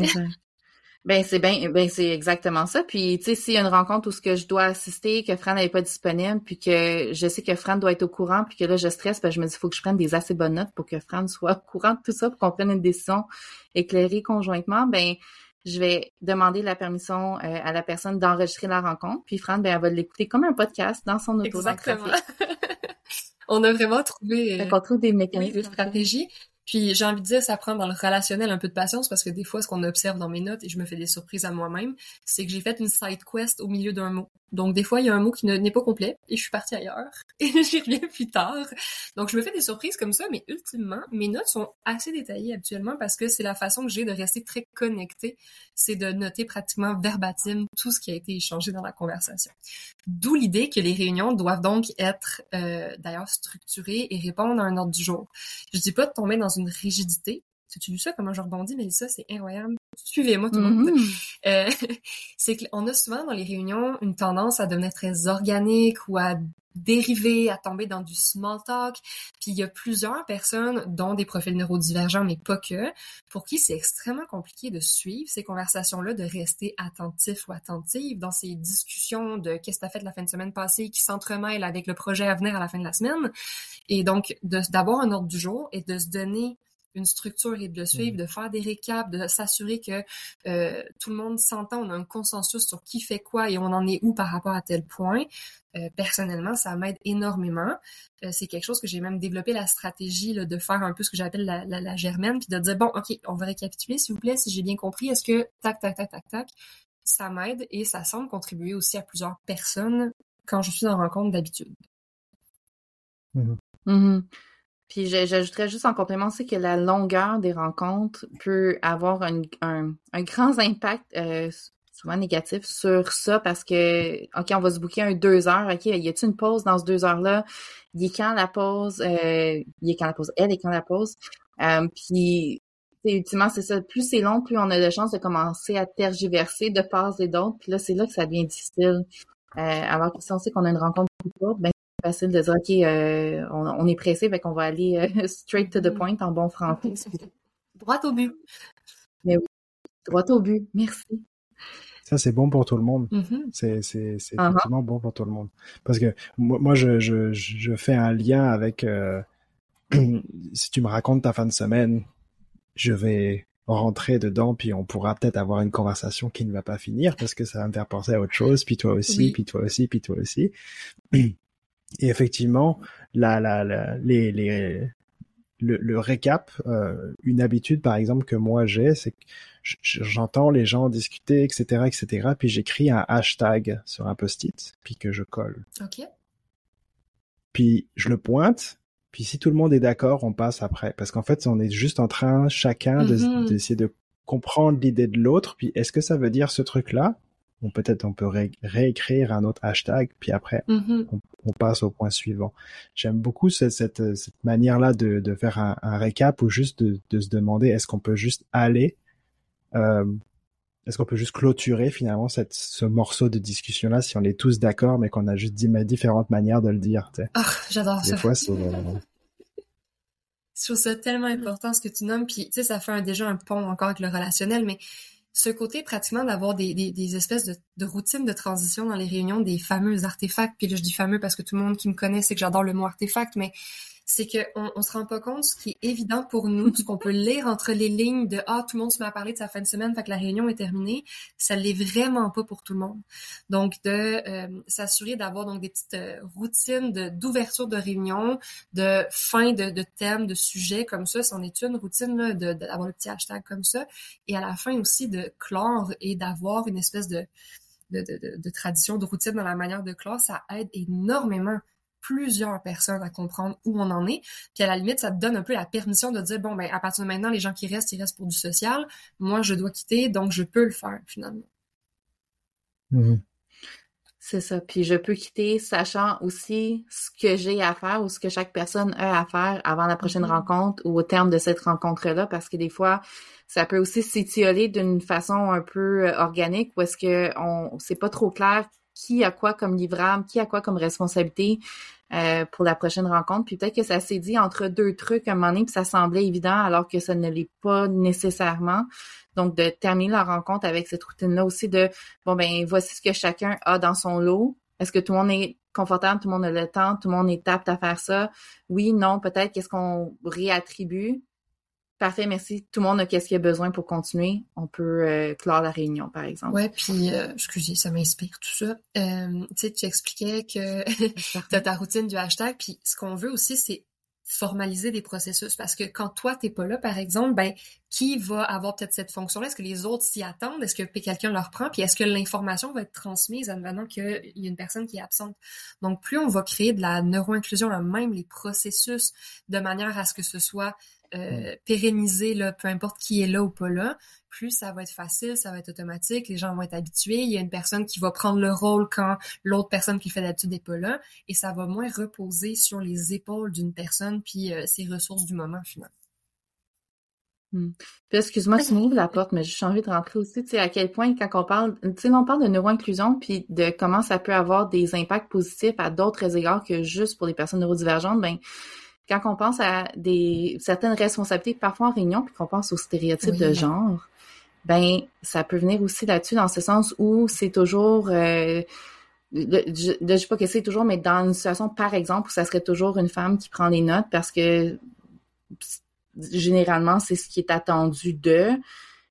Ben c'est bien, ben c'est exactement ça. Puis tu sais, s'il y a une rencontre où ce que je dois assister, que Fran n'est pas disponible, puis que je sais que Fran doit être au courant, puis que là je stresse, ben je me dis faut que je prenne des assez bonnes notes pour que Fran soit au courant de tout ça, pour qu'on prenne une décision éclairée conjointement. Ben je vais demander la permission euh, à la personne d'enregistrer la rencontre, puis Fran ben elle va l'écouter comme un podcast dans son auto. Exactement. On a vraiment trouvé. Euh, on trouve des mécanismes de stratégie. Puis j'ai envie de dire, ça prend dans le relationnel un peu de patience parce que des fois, ce qu'on observe dans mes notes, et je me fais des surprises à moi-même, c'est que j'ai fait une side quest au milieu d'un mot. Donc des fois, il y a un mot qui n'est pas complet et je suis partie ailleurs et j'y reviens plus tard. Donc je me fais des surprises comme ça, mais ultimement, mes notes sont assez détaillées actuellement parce que c'est la façon que j'ai de rester très connectée, c'est de noter pratiquement verbatim tout ce qui a été échangé dans la conversation. D'où l'idée que les réunions doivent donc être euh, d'ailleurs structurées et répondre à un ordre du jour. Je dis pas de tomber dans une rigidité, tu ça, comment je rebondis, mais ça, c'est incroyable. Suivez-moi tout le monde. Mm-hmm. Euh, c'est qu'on a souvent dans les réunions une tendance à devenir très organique ou à dériver, à tomber dans du small talk. Puis il y a plusieurs personnes, dont des profils neurodivergents, mais pas que, pour qui c'est extrêmement compliqué de suivre ces conversations-là, de rester attentif ou attentive dans ces discussions de qu'est-ce que tu as fait la fin de semaine passée qui s'entremêlent avec le projet à venir à la fin de la semaine. Et donc, d'avoir un ordre du jour et de se donner une structure et de le suivre, mmh. de faire des récaps, de s'assurer que euh, tout le monde s'entend, on a un consensus sur qui fait quoi et on en est où par rapport à tel point. Euh, personnellement, ça m'aide énormément. Euh, c'est quelque chose que j'ai même développé la stratégie là, de faire un peu ce que j'appelle la, la, la, germaine, puis de dire bon, ok, on va récapituler s'il vous plaît, si j'ai bien compris, est-ce que tac tac tac tac tac, ça m'aide et ça semble contribuer aussi à plusieurs personnes quand je suis en rencontre d'habitude. Mmh. Mmh. Puis j'ajouterais juste en complément, c'est que la longueur des rencontres peut avoir un, un, un grand impact, euh, souvent négatif, sur ça parce que, OK, on va se booker un deux heures, OK, y a-t-il une pause dans ce deux heures-là? Il est quand la pause? Euh, il est quand la pause? Elle est quand la pause? Euh, puis, ultimement, c'est ça. Plus c'est long, plus on a de chances de commencer à tergiverser de part et d'autre. Puis là, c'est là que ça devient difficile. Euh, alors que si on sait qu'on a une rencontre plus courte, ben facile de dire, OK, euh, on, est pressé, fait qu'on va aller euh, straight to the mm-hmm. point en bon français. droit au but. Mais oui, droit au but. Merci. Ça, c'est bon pour tout le monde. Mm-hmm. C'est, c'est, c'est effectivement bon pour tout le monde. Parce que moi, je, je, je fais un lien avec, euh, si tu me racontes ta fin de semaine, je vais rentrer dedans, puis on pourra peut-être avoir une conversation qui ne va pas finir parce que ça va me faire penser à autre chose, puis toi aussi, puis toi aussi, puis toi aussi. Et effectivement, la, la, la les, les, le, le récap, euh, une habitude par exemple que moi j'ai, c'est que j'entends les gens discuter, etc., etc., puis j'écris un hashtag sur un post-it, puis que je colle. Ok. Puis je le pointe, puis si tout le monde est d'accord, on passe après. Parce qu'en fait, on est juste en train, chacun, mm-hmm. d'essayer de comprendre l'idée de l'autre, puis est-ce que ça veut dire ce truc-là? Ou peut-être on peut réécrire un autre hashtag, puis après mm-hmm. on, passe au point suivant. J'aime beaucoup cette, cette, cette manière-là de, de, faire un, un, récap ou juste de, de se demander est-ce qu'on peut juste aller, euh, est-ce qu'on peut juste clôturer finalement cette, ce morceau de discussion-là si on est tous d'accord, mais qu'on a juste dit différentes manières de le dire. Ah, j'adore ça. Des fois, c'est Je trouve ça tellement important ce que tu nommes, puis tu sais, ça fait déjà un pont encore avec le relationnel, mais ce côté pratiquement d'avoir des, espèces de, de routines de transition dans les réunions, des fameux artefacts, puis là je dis fameux parce que tout le monde qui me connaît sait que j'adore le mot artefact, mais c'est qu'on on se rend pas compte ce qui est évident pour nous, ce qu'on peut lire entre les lignes de ah tout le monde se met à parler de sa fin de semaine, fait que la réunion est terminée, ça l'est vraiment pas pour tout le monde. Donc de euh, s'assurer d'avoir donc des petites euh, routines d'ouverture de réunion, de fin de, thèmes, de sujets comme ça, c'en est une routine d'avoir le petit hashtag comme ça, et à la fin aussi de clore et d'avoir une espèce de de, de, de, tradition, de routine dans la manière de clore, ça aide énormément plusieurs personnes à comprendre où on en est. Puis à la limite, ça te donne un peu la permission de dire, bon, ben, à partir de maintenant, les gens qui restent, ils restent pour du social. Moi, je dois quitter, donc je peux le faire, finalement. Mhm. C'est ça. Puis je peux quitter sachant aussi ce que j'ai à faire ou ce que chaque personne a à faire avant la prochaine Mhm. rencontre ou au terme de cette rencontre-là, parce que des fois, ça peut aussi s'étioler d'une façon un peu euh, organique où est-ce que on c'est pas trop clair qui a quoi comme livrable, qui a quoi comme responsabilité euh, pour la prochaine rencontre. Puis peut-être que ça s'est dit entre deux trucs à un moment donné, puis ça semblait évident alors que ça ne l'est pas nécessairement. Donc, de terminer la rencontre avec cette routine-là aussi de, bon, ben, voici ce que chacun a dans son lot. Est-ce que tout le monde est confortable, tout le monde a le temps, tout le monde est apte à faire ça? Oui, non, peut-être, qu'est-ce qu'on réattribue? Parfait, merci. Tout le monde a qu'est-ce qu'il a besoin pour continuer. On peut euh, clore la réunion, par exemple. Ouais, puis, euh, excusez, ça m'inspire tout ça. Euh, tu sais, tu expliquais que t'as ta routine du hashtag, puis ce qu'on veut aussi, c'est formaliser des processus parce que quand toi t'es pas là par exemple ben qui va avoir peut-être cette fonction là est-ce que les autres s'y attendent? Est-ce que quelqu'un leur prend? Puis est-ce que l'information va être transmise advenant qu'il y a une personne qui est absente? Donc plus on va créer de la neuro-inclusion là même les processus de manière à ce que ce soit euh, pérennisé là peu importe qui est là ou pas là plus ça va être facile, ça va être automatique, les gens vont être habitués, il y a une personne qui va prendre le rôle quand l'autre personne qui fait d'habitude n'est pas là, et ça va moins reposer sur les épaules d'une personne puis euh, ses ressources du moment finalement. Puis excuse-moi, tu m'ouvres la porte, mais j'ai envie de rentrer aussi, tu sais, à quel point quand on parle, tu sais, on parle de neuroinclusion puis de comment ça peut avoir des impacts positifs à d'autres égards que juste pour les personnes neurodivergentes, ben quand on pense à des certaines responsabilités, parfois en réunion, puis qu'on pense aux stéréotypes Oui. de genre, ben ça peut venir aussi là-dessus dans ce sens où c'est toujours euh, le- je je dis pas que c'est toujours, mais dans une situation, par exemple, où ça serait toujours une femme qui prend les notes parce que généralement, c'est ce qui est attendu d'eux.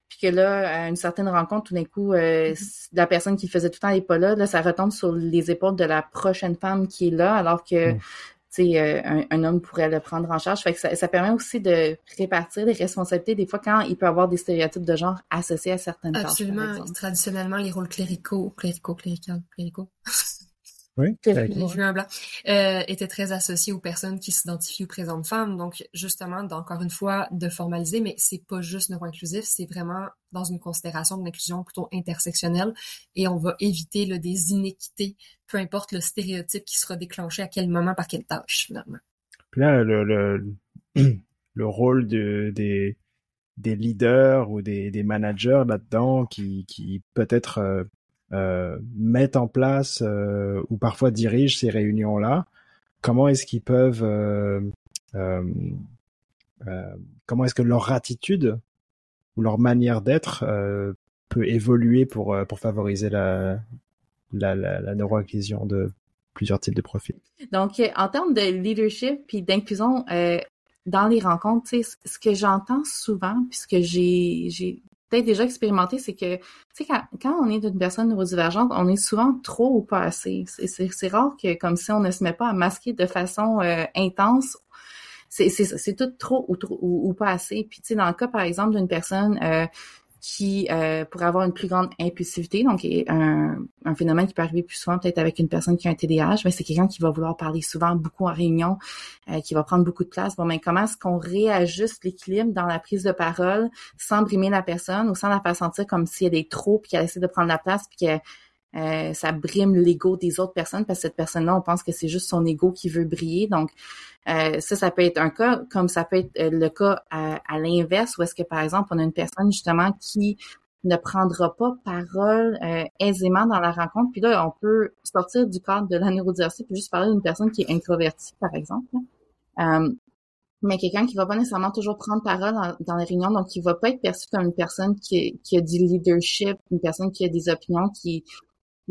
Puis que là, à une certaine rencontre, tout d'un coup, euh, la personne qui faisait tout le temps n'est pas là, là, ça retombe sur les épaules de la prochaine femme qui est là, alors que Mm. Tu sais, euh, un, un homme pourrait le prendre en charge. Fait que ça, ça permet aussi de répartir les responsabilités des fois quand il peut y avoir des stéréotypes de genre associés à certaines tâches. Absolument. exemple. Traditionnellement, les rôles cléricaux, cléricaux, cléricaux, cléricaux, Oui, euh, étaient très associés aux personnes qui s'identifient ou présentent femmes. Donc, justement, encore une fois, de formaliser, mais c'est pas juste neuro-inclusif, c'est vraiment dans une considération de l'inclusion plutôt intersectionnelle et on va éviter là, des inéquités, peu importe le stéréotype qui sera déclenché à quel moment par quelle tâche, finalement. Puis là, le, le, le rôle de, des, des leaders ou des, des managers là-dedans qui, qui peut-être euh, mettent en place euh, ou parfois dirigent ces réunions-là, comment est-ce qu'ils peuvent, euh, euh, euh, comment est-ce que leur attitude ou leur manière d'être euh, peut évoluer pour, euh, pour favoriser la, la, la, de plusieurs types de profils? Donc, euh, en termes de leadership puis d'inclusion euh, dans les rencontres, ce- que j'entends souvent, puis ce que j'ai j'ai peut-être déjà expérimenté, c'est que, tu sais, quand, quand on est une personne neurodivergente, on est souvent trop ou pas assez. C'est- rare que, comme si on ne se met pas à masquer de façon euh, intense, c'est tout trop ou, trop ou, ou pas assez. Puis, tu sais, dans le cas, par exemple, d'une personne euh, qui euh, pourrait avoir une plus grande impulsivité, donc un, un phénomène qui peut arriver plus souvent peut-être avec une personne qui a un TDAH, mais c'est quelqu'un qui va vouloir parler souvent, beaucoup en réunion, euh, qui va prendre beaucoup de place. Bon, mais comment est-ce qu'on réajuste l'équilibre dans la prise de parole sans brimer la personne ou sans la faire sentir comme s'il y a des trop puis qu'elle essaie de prendre la place puis que euh, ça brime l'ego des autres personnes parce que cette personne-là, on pense que c'est juste son ego qui veut briller. Donc, euh, ça, ça peut être un cas, comme ça peut être euh, le cas à, à l'inverse, où est-ce que, par exemple, on a une personne justement qui ne prendra pas parole euh, aisément dans la rencontre. Puis là, on peut sortir du cadre de la neurodiversité puis juste parler d'une personne qui est introvertie, par exemple. Euh, mais quelqu'un qui va pas nécessairement toujours prendre parole dans, dans les réunions, donc qui va pas être perçu comme une personne qui, qui a du leadership, une personne qui a des opinions, qui, qui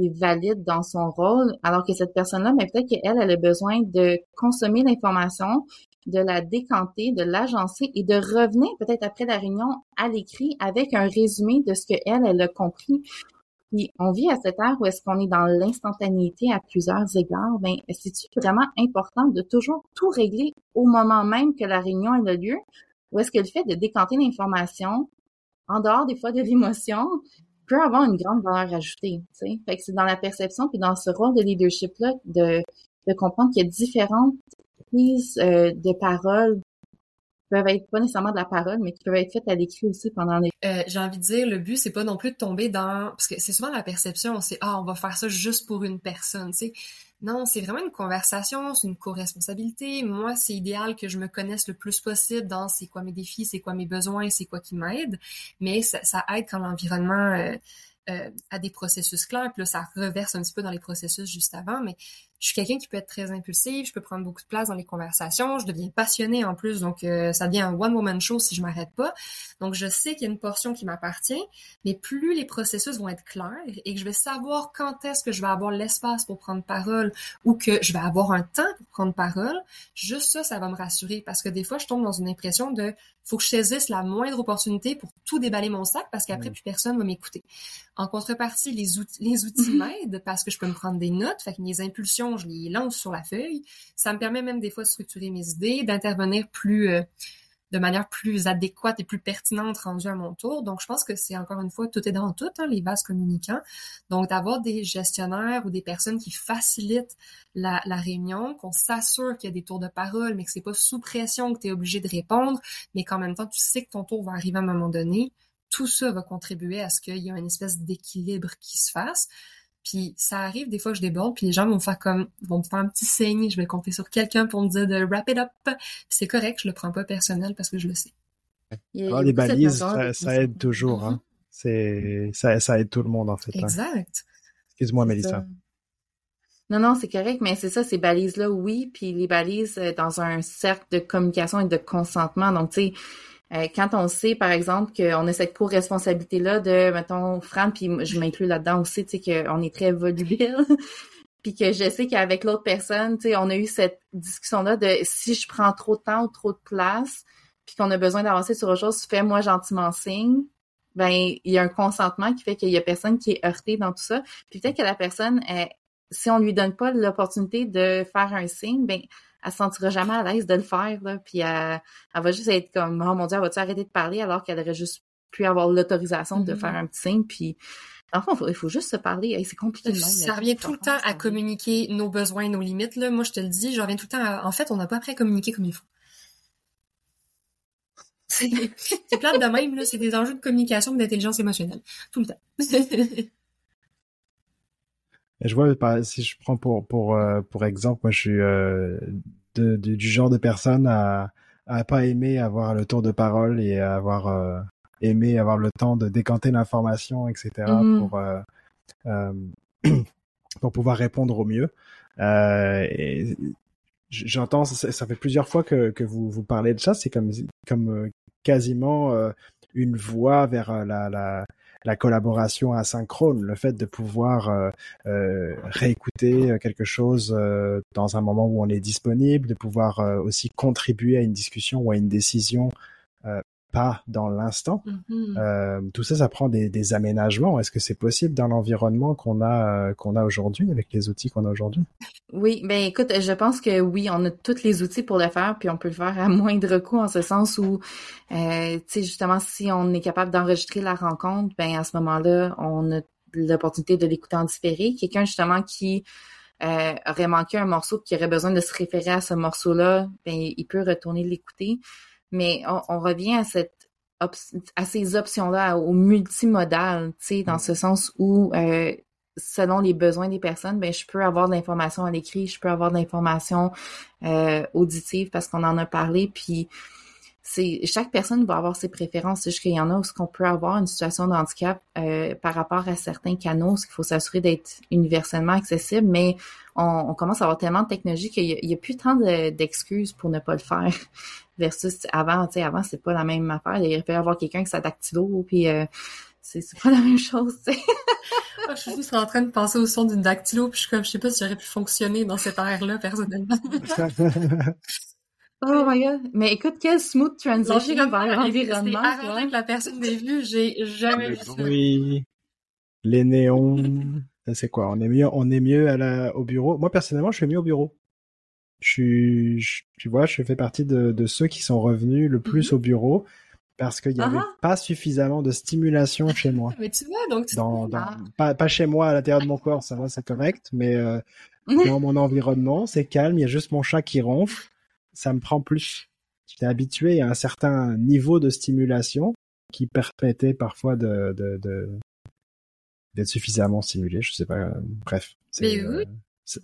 est valide dans son rôle, alors que cette personne-là, mais peut-être qu'elle, elle a besoin de consommer l'information, de la décanter, de l'agencer et de revenir peut-être après la réunion à l'écrit avec un résumé de ce qu'elle, elle a compris. Puis on vit à cette ère où est-ce qu'on est dans l'instantanéité à plusieurs égards. Ben, c'est-tu vraiment important de toujours tout régler au moment même que la réunion a lieu? Ou est-ce que le fait de décanter l'information, en dehors des fois de l'émotion, peut avoir une grande valeur ajoutée, tu sais? Fait que c'est dans la perception puis dans ce rôle de leadership-là de, de comprendre qu'il y a différentes prises euh, de parole peuvent être pas nécessairement de la parole, mais qui peuvent être faites à l'écrit aussi pendant les... Euh, j'ai envie de dire, le but, c'est pas non plus de tomber dans... Parce que c'est souvent la perception, c'est « Ah, on va faire ça juste pour une personne », tu sais. Non, c'est vraiment une conversation, c'est une co-responsabilité. Moi, c'est idéal que je me connaisse le plus possible dans c'est quoi mes défis, c'est quoi mes besoins, c'est quoi qui m'aide. Mais ça, aide quand l'environnement... Euh, euh, à des processus clairs. Puis là, ça reverse un petit peu dans les processus juste avant, mais je suis quelqu'un qui peut être très impulsif, je peux prendre beaucoup de place dans les conversations, je deviens passionnée en plus, donc euh, ça devient un one-woman show si je m'arrête pas. Donc je sais qu'il y a une portion qui m'appartient, mais plus les processus vont être clairs et que je vais savoir quand est-ce que je vais avoir l'espace pour prendre parole ou que je vais avoir un temps pour prendre parole, juste ça, ça va me rassurer parce que des fois, je tombe dans une impression de faut que je saisisse la moindre opportunité pour tout déballer mon sac parce qu'après, plus personne va m'écouter. En contrepartie, les outils, les outils m'aident parce que je peux me prendre des notes, fait que mes impulsions, je les lance sur la feuille. Ça me permet même des fois de structurer mes idées, d'intervenir plus, euh, de manière plus adéquate et plus pertinente rendue à mon tour. Donc, je pense que c'est encore une fois, tout est dans tout, hein, les vases communicants. Donc, d'avoir des gestionnaires ou des personnes qui facilitent la, réunion, qu'on s'assure qu'il y a des tours de parole, mais que c'est pas sous pression que tu es obligé de répondre, mais qu'en même temps, tu sais que ton tour va arriver à un moment donné. Tout ça va contribuer à ce qu'il y ait une espèce d'équilibre qui se fasse. Puis ça arrive des fois que je déborde, puis les gens vont me faire comme vont me faire un petit signe, je vais compter sur quelqu'un pour me dire de wrap it up. c'est correct, je le prends pas personnel parce que je le sais. Ah, les balises, ça, aide toujours. Hein. C'est ça, ça aide tout le monde en fait. Hein. Exact. Excuse-moi, Mélissa. Non, non, c'est correct, mais c'est ça, ces balises-là, oui, puis les balises euh, dans un cercle de communication et de consentement. Donc, tu sais, euh, quand on sait, par exemple, qu'on a cette co-responsabilité-là de, mettons, Fran, puis je m'inclus là-dedans aussi, tu sais, qu'on est très volubile, puis que je sais qu'avec l'autre personne, tu sais, on a eu cette discussion-là de si je prends trop de temps ou trop de place, puis qu'on a besoin d'avancer sur autre chose, fais-moi gentiment signe. Ben, il y a un consentement qui fait qu'il y a personne qui est heurté dans tout ça. Puis peut-être que la personne, si on lui donne pas l'opportunité de faire un signe, ben elle se sentira jamais à l'aise de le faire, là, puis elle, va juste être comme, oh mon dieu, elle va-tu arrêter de parler alors qu'elle aurait juste pu avoir l'autorisation de mm-hmm. faire un petit signe, puis Enfin, il faut, juste se parler. c'est compliqué. ça revient tout le temps à communiquer nos besoins et nos limites. Là. Moi, je te le dis, je reviens tout le temps à... En fait, on n'a pas appris à communiquer comme il faut. C'est plate de même, là. C'est des enjeux de communication et d'intelligence émotionnelle. Tout le temps. je vois, si je prends pour pour euh, pour exemple, moi je suis euh, de, du genre de personne à à pas aimer avoir le tour de parole et à avoir euh, aimé avoir le temps de décanter l'information, etc. Mm-hmm. pour euh, pour pouvoir répondre au mieux. et j'entends, ça, ça, fait plusieurs fois que que vous vous parlez de ça. C'est comme comme quasiment une voie vers la, la la collaboration asynchrone, le fait de pouvoir euh, euh, réécouter euh, quelque chose dans un moment où on est disponible, de pouvoir aussi contribuer à une discussion ou à une décision pas dans l'instant. Mm-hmm. Euh, tout ça, ça prend des, des aménagements. Est-ce que c'est possible dans l'environnement qu'on a qu'on a aujourd'hui avec les outils qu'on a aujourd'hui? Oui, ben écoute, je pense que oui, on a tous les outils pour le faire, puis on peut le faire à moindre coût en ce sens où, euh, tu sais, justement, si on est capable d'enregistrer la rencontre, ben à ce moment-là, on a l'opportunité de l'écouter en différé. Quelqu'un justement qui euh, aurait manqué un morceau, qui aurait besoin de se référer à ce morceau-là, ben il peut retourner l'écouter mais on, revient à cette à ces options-là, au multimodal, tu sais, dans mm. ce sens où euh, selon les besoins des personnes, ben je peux avoir de l'information à l'écrit, je peux avoir de l'information euh, auditive parce qu'on en a parlé, puis c'est chaque personne va avoir ses préférences. C'est juste qu'il y en a où ce qu'on peut avoir une situation de handicap euh, par rapport à certains canaux, ce qu'il faut s'assurer d'être universellement accessible, mais on, commence à avoir tellement de technologie qu'il y, a plus tant d'excuses pour ne pas le faire versus avant, tu sais, avant, c'est pas la même affaire. Il peut y avoir quelqu'un qui dactylo, puis euh, c'est pas la même chose, tu sais. Ah, je suis juste en train de penser au son d'une dactylo, puis je suis comme, je sais pas si j'aurais pu fonctionner dans cette ère-là, personnellement. Oh my god. Mais écoute, quelle smooth transition vers l'environnement. C'est que la personne des vues, j'ai jamais vu ça. Oui. Les néons. C'est quoi? On est mieux, on est mieux à la, au bureau. Moi, personnellement, je suis mieux au bureau. Je suis, tu vois, je fais partie de, de ceux qui sont revenus le plus mhm. au bureau parce qu'il n'y avait ah. pas suffisamment de stimulation chez moi. mais tu vois, donc tu dans, dans, pas, pas chez moi à l'intérieur de mon corps, ça va, c'est correct, mais euh, dans mon environnement, c'est calme, il y a juste mon chat qui ronfle ça me prend plus. j'étais habitué à un certain niveau de stimulation qui permettait parfois de, de, de d'être suffisamment stimulé. Je sais pas. Euh, bref. Mais oui.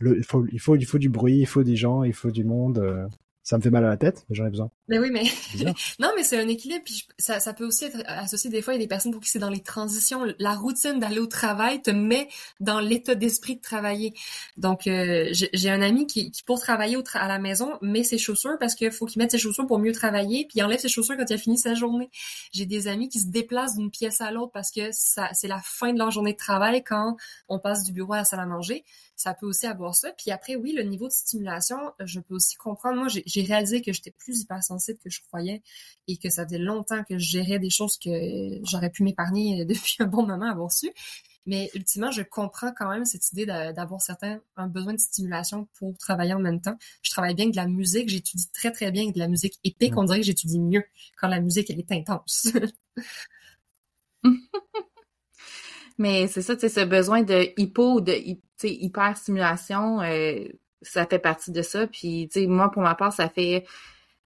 Il faut, il faut, il faut du bruit, il faut des gens, il faut du monde ça me fait mal à la tête, mais j'en ai besoin. Mais oui, mais non, mais c'est un équilibre. Puis ça, ça peut aussi être associé des fois. Il y a des personnes pour qui c'est dans les transitions. La routine d'aller au travail te met dans l'état d'esprit de travailler. Donc, euh, j'ai un ami qui, qui pour travailler au à la maison met ses chaussures parce qu'il faut qu'il mette ses chaussures pour mieux travailler. Puis il enlève ses chaussures quand il a fini sa journée. J'ai des amis qui se déplacent d'une pièce à l'autre parce que ça, c'est la fin de leur journée de travail quand on passe du bureau à la salle à manger ça peut aussi avoir ça. Puis après, oui, le niveau de stimulation, je peux aussi comprendre. Moi, j'ai réalisé que j'étais plus hypersensible que je croyais et que ça faisait longtemps que je gérais des choses que j'aurais pu m'épargner depuis un bon moment avoir su. Mais ultimement, je comprends quand même cette idée d'avoir certains un besoin de stimulation pour travailler en même temps. Je travaille bien avec de la musique, j'étudie très très bien avec de la musique épique. On dirait que j'étudie mieux quand la musique elle est intense. Mais c'est ça, tu sais, ce besoin de hypo, de hyper stimulation, euh, ça fait partie de ça. Puis, tu sais, moi, pour ma part, ça fait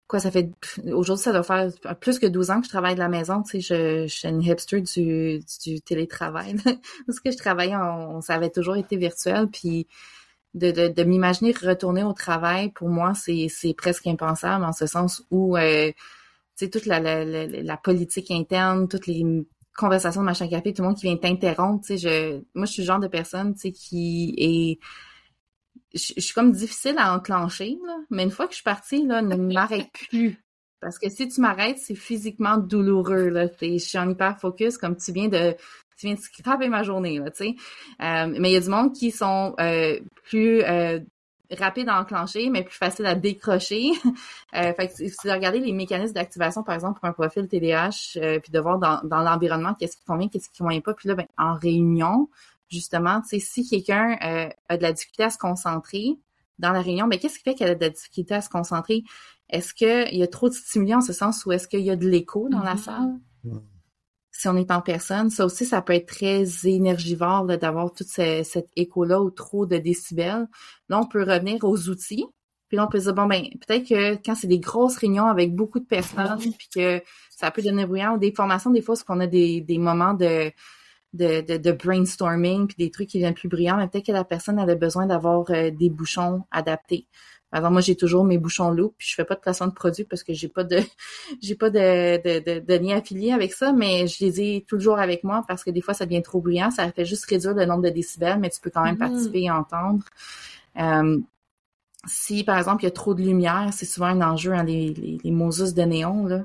quoi, ça fait aujourd'hui, ça doit faire plus que 12 ans que je travaille de la maison. Tu sais, je, je suis une hipster du, du télétravail. Parce que je travaillais, on, ça avait toujours été virtuel. Puis de, de, de m'imaginer retourner au travail, pour moi, c'est, presque impensable en ce sens où euh, tu sais, toute la, la, la, la, politique interne, toutes les conversation de machin café, tout le monde qui vient t'interrompre, tu sais, je, moi, je suis le genre de personne, tu sais, qui est, je, suis comme difficile à enclencher, là, mais une fois que je suis partie, là, ne m'arrête plus. Parce que si tu m'arrêtes, c'est physiquement douloureux, là, je suis en hyper focus, comme tu viens de, tu viens de scraper ma journée, là, tu sais. Euh, mais il y a du monde qui sont euh, plus euh, rapide à enclencher, mais plus facile à décrocher. euh, fait que si vous regardez les mécanismes d'activation, par exemple, pour un profil TDAH, euh, puis de voir dans, dans l'environnement qu'est-ce qui convient, qu'est-ce qui convient pas, puis là, ben, en réunion, justement, tu sais, si quelqu'un euh, a de la difficulté à se concentrer dans la réunion, ben, qu'est-ce qui fait qu'elle a de la difficulté à se concentrer? Est-ce qu'il y a trop de stimuli en ce sens ou est-ce qu'il y a de l'écho dans la mm-hmm. salle? si on est en personne. Ça aussi, ça peut être très énergivore d'avoir tout cet écho-là ou trop de décibels. Là, on peut revenir aux outils. Puis là, on peut se dire, bon, ben, peut-être que quand c'est des grosses réunions avec beaucoup de personnes, puis que ça peut donner bruyant, ou des formations, des fois, ce qu'on a des, des moments de, de, de, brainstorming, puis des trucs qui viennent plus brillants, mais peut-être que la personne a besoin d'avoir euh, des bouchons adaptés. Par exemple, moi, j'ai toujours mes bouchons loup, puis je fais pas de placement de produits parce que j'ai pas de j'ai pas de, de, de, lien affilié avec ça, mais je les ai toujours avec moi parce que des fois, ça devient trop bruyant. Ça fait juste réduire le nombre de décibels, mais tu peux quand même mm-hmm. participer et entendre. Euh, si, par exemple, il y a trop de lumière, c'est souvent un enjeu, hein, les, les, les Moses de néon, là.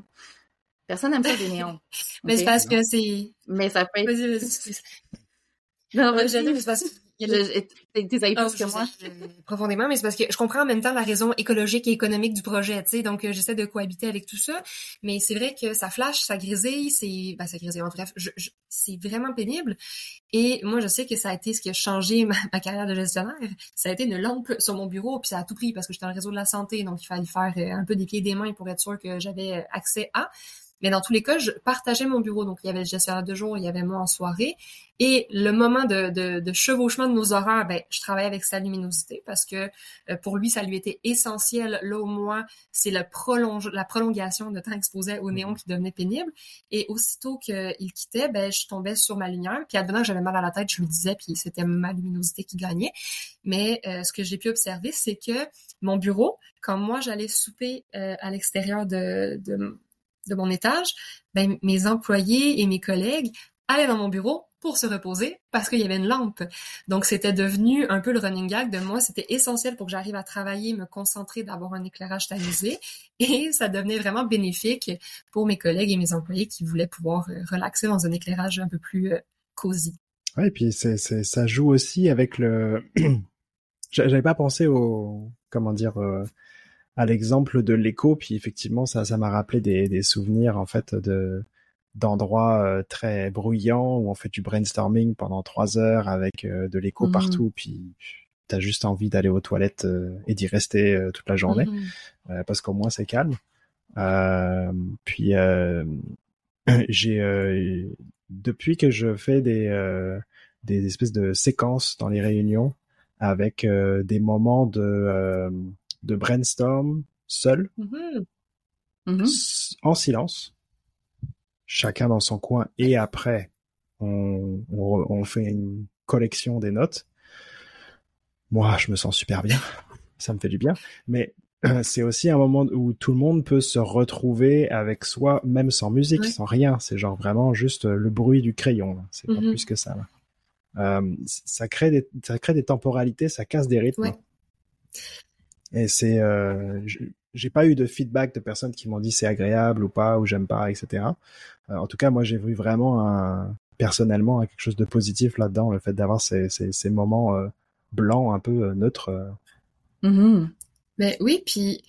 Personne n'aime ça, des néons. mais c'est parce que c'est... Mais ça peut être... Non, mais c'est parce que des plus que moi. Profondément, mais c'est parce que je comprends en même temps la raison écologique et économique du projet, tu sais, donc euh, j'essaie de cohabiter avec tout ça, mais c'est vrai que ça flash, ça grésille, c'est, ben ça grésille, en bref, je, c'est vraiment pénible. Et moi, je sais que ça a été ce qui a changé ma, ma, carrière de gestionnaire. Ça a été une lampe sur mon bureau, puis ça a tout pris parce que j'étais dans le réseau de la santé, donc il fallait faire euh, un peu des pieds et des mains pour être sûr que j'avais euh, accès à. Mais dans tous les cas, je partageais mon bureau. Donc, il y avait le gestionnaire de jour, il y avait moi en soirée. Et le moment de, de, de chevauchement de nos horaires, ben, je travaillais avec sa luminosité parce que euh, pour lui, ça lui était essentiel. Là, au moins, c'est la, prolonge, la prolongation de temps exposé au néon qui devenait pénible. Et aussitôt qu'il quittait, ben, je tombais sur ma lumière. Puis, advenant que j'avais mal à la tête, je me disais, puis c'était ma luminosité qui gagnait. Mais euh, ce que j'ai pu observer, c'est que mon bureau, quand moi, j'allais souper euh, à l'extérieur de, de de mon étage, ben, mes employés et mes collègues allaient dans mon bureau pour se reposer parce qu'il y avait une lampe. Donc c'était devenu un peu le running gag de moi, c'était essentiel pour que j'arrive à travailler, me concentrer, d'avoir un éclairage tamisé et ça devenait vraiment bénéfique pour mes collègues et mes employés qui voulaient pouvoir euh, relaxer dans un éclairage un peu plus euh, cosy. Ouais, et puis ça joue aussi avec le j'avais pas pensé au comment dire euh, à l'exemple de l'écho, puis effectivement, ça, ça m'a rappelé des, des, souvenirs en fait de d'endroits euh, très bruyants où on fait du brainstorming pendant trois heures avec euh, de l'écho mmh partout, puis t'as juste envie d'aller aux toilettes euh, et d'y rester toute la journée mmh parce qu'au moins c'est calme. puis j'ai depuis que je fais des des espèces de séquences dans les réunions avec des moments de de brainstorm seul. Mm-hmm. mm-hmm. en silence, chacun dans son coin, et après, on, on, fait une collection des notes. Moi, je me sens super bien. Ça me fait du bien. Mais c'est aussi un moment où tout le monde peut se retrouver avec soi, même sans musique, sans rien. C'est genre vraiment juste le bruit du crayon. C'est pas mm-hmm. plus que ça. Euh, ça crée des, ça crée des temporalités, ça casse des rythmes. Et c'est, euh, j'ai pas eu de feedback de personnes qui m'ont dit c'est agréable ou pas ou j'aime pas, etc. Euh, en tout cas, moi j'ai vu vraiment personnellement quelque chose de positif là-dedans, le fait d'avoir ces, ces, moments euh, blancs un peu euh, neutres. Mm-hmm. Mais oui, puis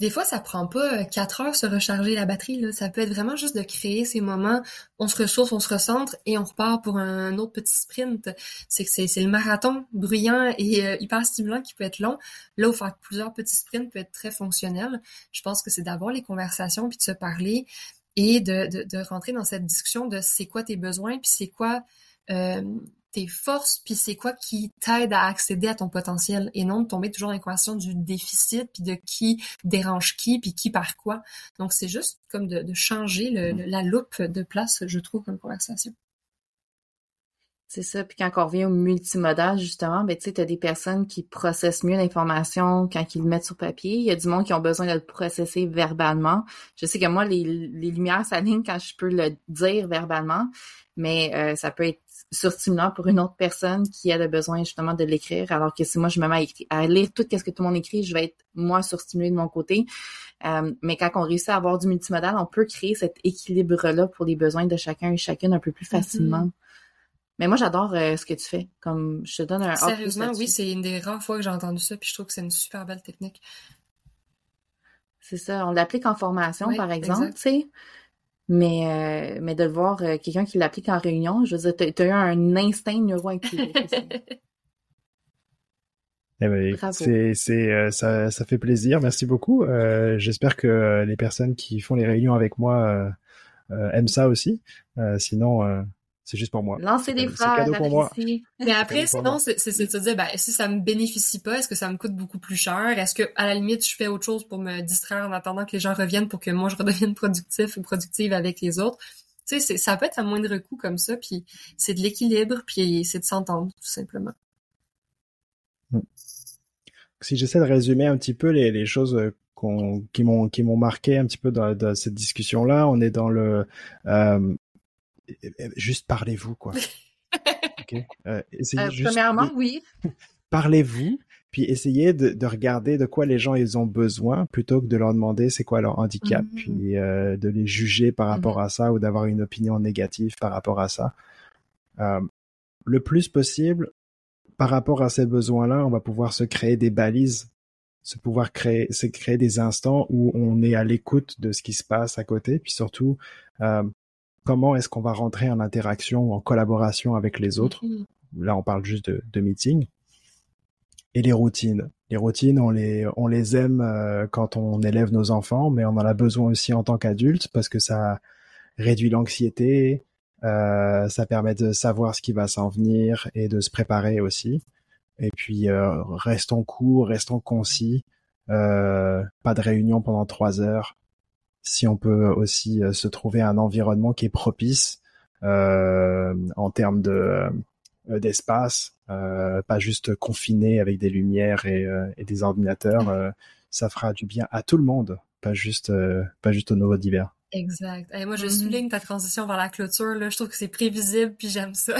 des fois, ça prend pas euh, quatre heures se recharger la batterie. Là. Ça peut être vraiment juste de créer ces moments. On se ressource, on se recentre et on repart pour un autre petit sprint. C'est que c'est le marathon bruyant et euh, hyper stimulant qui peut être long. Là où faire plusieurs petits sprints peut être très fonctionnel. Je pense que c'est d'avoir les conversations puis de se parler et de, rentrer dans cette discussion de c'est quoi tes besoins puis c'est quoi euh, tes forces, puis c'est quoi qui t'aide à accéder à ton potentiel et non de tomber toujours dans l'équation du déficit, puis de qui dérange qui, puis qui par quoi. Donc c'est juste comme de, changer la loupe de place, je trouve, comme conversation. C'est ça. Puis quand on revient au multimodal, justement, ben, tu sais, t'as des personnes qui processent mieux l'information quand ils le mettent sur papier. Il y a du monde qui ont besoin de le processer verbalement. Je sais que moi, les, les lumières s'alignent quand je peux le dire verbalement, mais euh, ça peut être surstimulant pour une autre personne qui a le besoin justement de l'écrire, alors que si moi je me mets à, lire tout ce que tout le monde écrit, je vais être moi surstimulée de mon côté. Euh, mais quand on réussit à avoir du multimodal, on peut créer cet équilibre-là pour les besoins de chacun et chacune un peu plus mm-hmm. facilement. Mais moi, j'adore euh, ce que tu fais. Comme je te donne un Sérieusement, oui, c'est une des rares fois que j'ai entendu ça, puis je trouve que c'est une super belle technique. C'est ça. On l'applique en formation, par exemple, tu sais. Mais, euh, mais de voir euh, quelqu'un qui l'applique en réunion, je veux dire, tu as eu un instinct neuro Eh ben, c'est, c'est, euh, ça, ça fait plaisir. Merci beaucoup. j'espère que les personnes qui font les réunions avec moi aiment ça aussi. sinon, c'est juste pour moi. Lancer des fleurs, cadeau pour moi. Mais après, sinon, c'est de se dire, ben, si ça me bénéficie pas, est-ce que ça me coûte beaucoup plus cher? Est-ce que, à la limite, je fais autre chose pour me distraire en attendant que les gens reviennent pour que moi, je redevienne productif ou productive avec les autres? Tu sais, ça peut être à moindre coût comme ça, puis c'est de l'équilibre, puis c'est de s'entendre, tout simplement. Hmm. Si j'essaie de résumer un petit peu les, les choses euh, qui m'ont qui m'ont marqué un petit peu dans, dans cette discussion là on est dans le euh, juste parlez-vous, quoi. okay. euh, euh, premièrement, oui. parlez-vous, puis essayez de, de, regarder de quoi les gens ils ont besoin plutôt que de leur demander c'est quoi leur handicap, mm-hmm. puis euh, de les juger par rapport mm-hmm. à ça ou d'avoir une opinion négative par rapport à ça. Le plus possible, par rapport à ces besoins-là, on va pouvoir se créer des balises, se pouvoir créer, des instants où on est à l'écoute de ce qui se passe à côté, puis surtout euh, comment est-ce qu'on va rentrer en interaction, en collaboration avec les autres. Mm-hmm. Là, on parle juste de, de meeting. Et les routines. Les routines, on les, on les aime euh, quand on élève nos enfants, mais on en a besoin aussi en tant qu'adulte parce que ça réduit l'anxiété, euh, ça permet de savoir ce qui va s'en venir et de se préparer aussi. Et puis, euh, restons courts, restons concis. Pas de réunion pendant trois heures si on peut aussi euh, se trouver un environnement qui est propice euh, en termes de euh, d'espace, pas juste confiné avec des lumières et, des ordinateurs, ça fera du bien à tout le monde, pas juste pas juste au nouveau d'hiver. Exact. Et moi, je mm-hmm. souligne ta transition vers la clôture. Là. Je trouve que c'est prévisible, puis j'aime ça.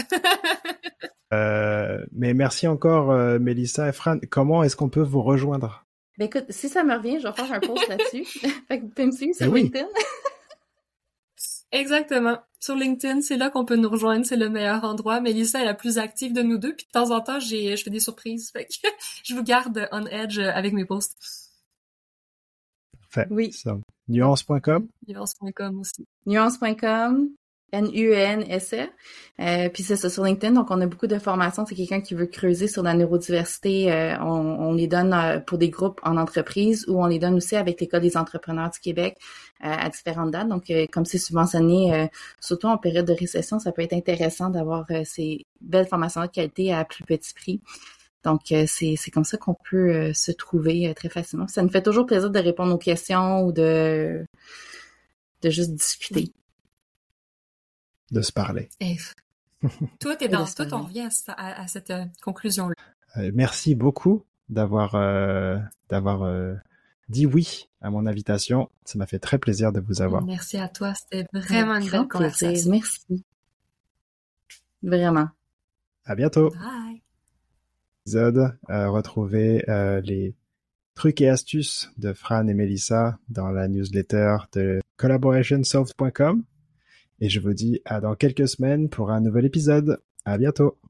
mais merci encore, Mélissa et Fran. Comment est-ce qu'on peut vous rejoindre? Ben écoute, si ça me revient, je vais faire un post là-dessus. fait que tu peux me suivre sur ben LinkedIn. Exactement. Sur LinkedIn, c'est là qu'on peut nous rejoindre, c'est le meilleur endroit. Mélissa est la plus active de nous deux, puis de temps en temps, j'ai, je fais des surprises. Fait que je vous garde on edge avec mes posts. Parfait. Oui. Nuance.com. Nuance.com aussi. Nuance.com. N-U-N-S-E. Euh, puis c'est ça sur LinkedIn. Donc, on a beaucoup de formations. C'est quelqu'un qui veut creuser sur la neurodiversité. Euh, on, les donne euh, pour des groupes en entreprise ou on les donne aussi avec l'École des entrepreneurs du Québec à différentes dates. Donc, comme c'est subventionné, surtout en période de récession, ça peut être intéressant d'avoir ces belles formations de qualité à plus petit prix. Donc, c'est comme ça qu'on peut se trouver très facilement. Ça nous fait toujours plaisir de répondre aux questions ou de, de juste discuter. De se parler. Toi, t'es dans tout, on revient à, cette conclusion-là. merci beaucoup d'avoir d'avoir dit oui à mon invitation. Ça m'a fait très plaisir de vous avoir. Merci à toi, c'était vraiment une belle conversation. Merci. Vraiment. À bientôt. Bye. Épisode, euh, retrouvez euh, les trucs et astuces de Fran et Melissa dans la newsletter de collaborationsoft.com. Et je vous dis à dans quelques semaines pour un nouvel épisode. À bientôt.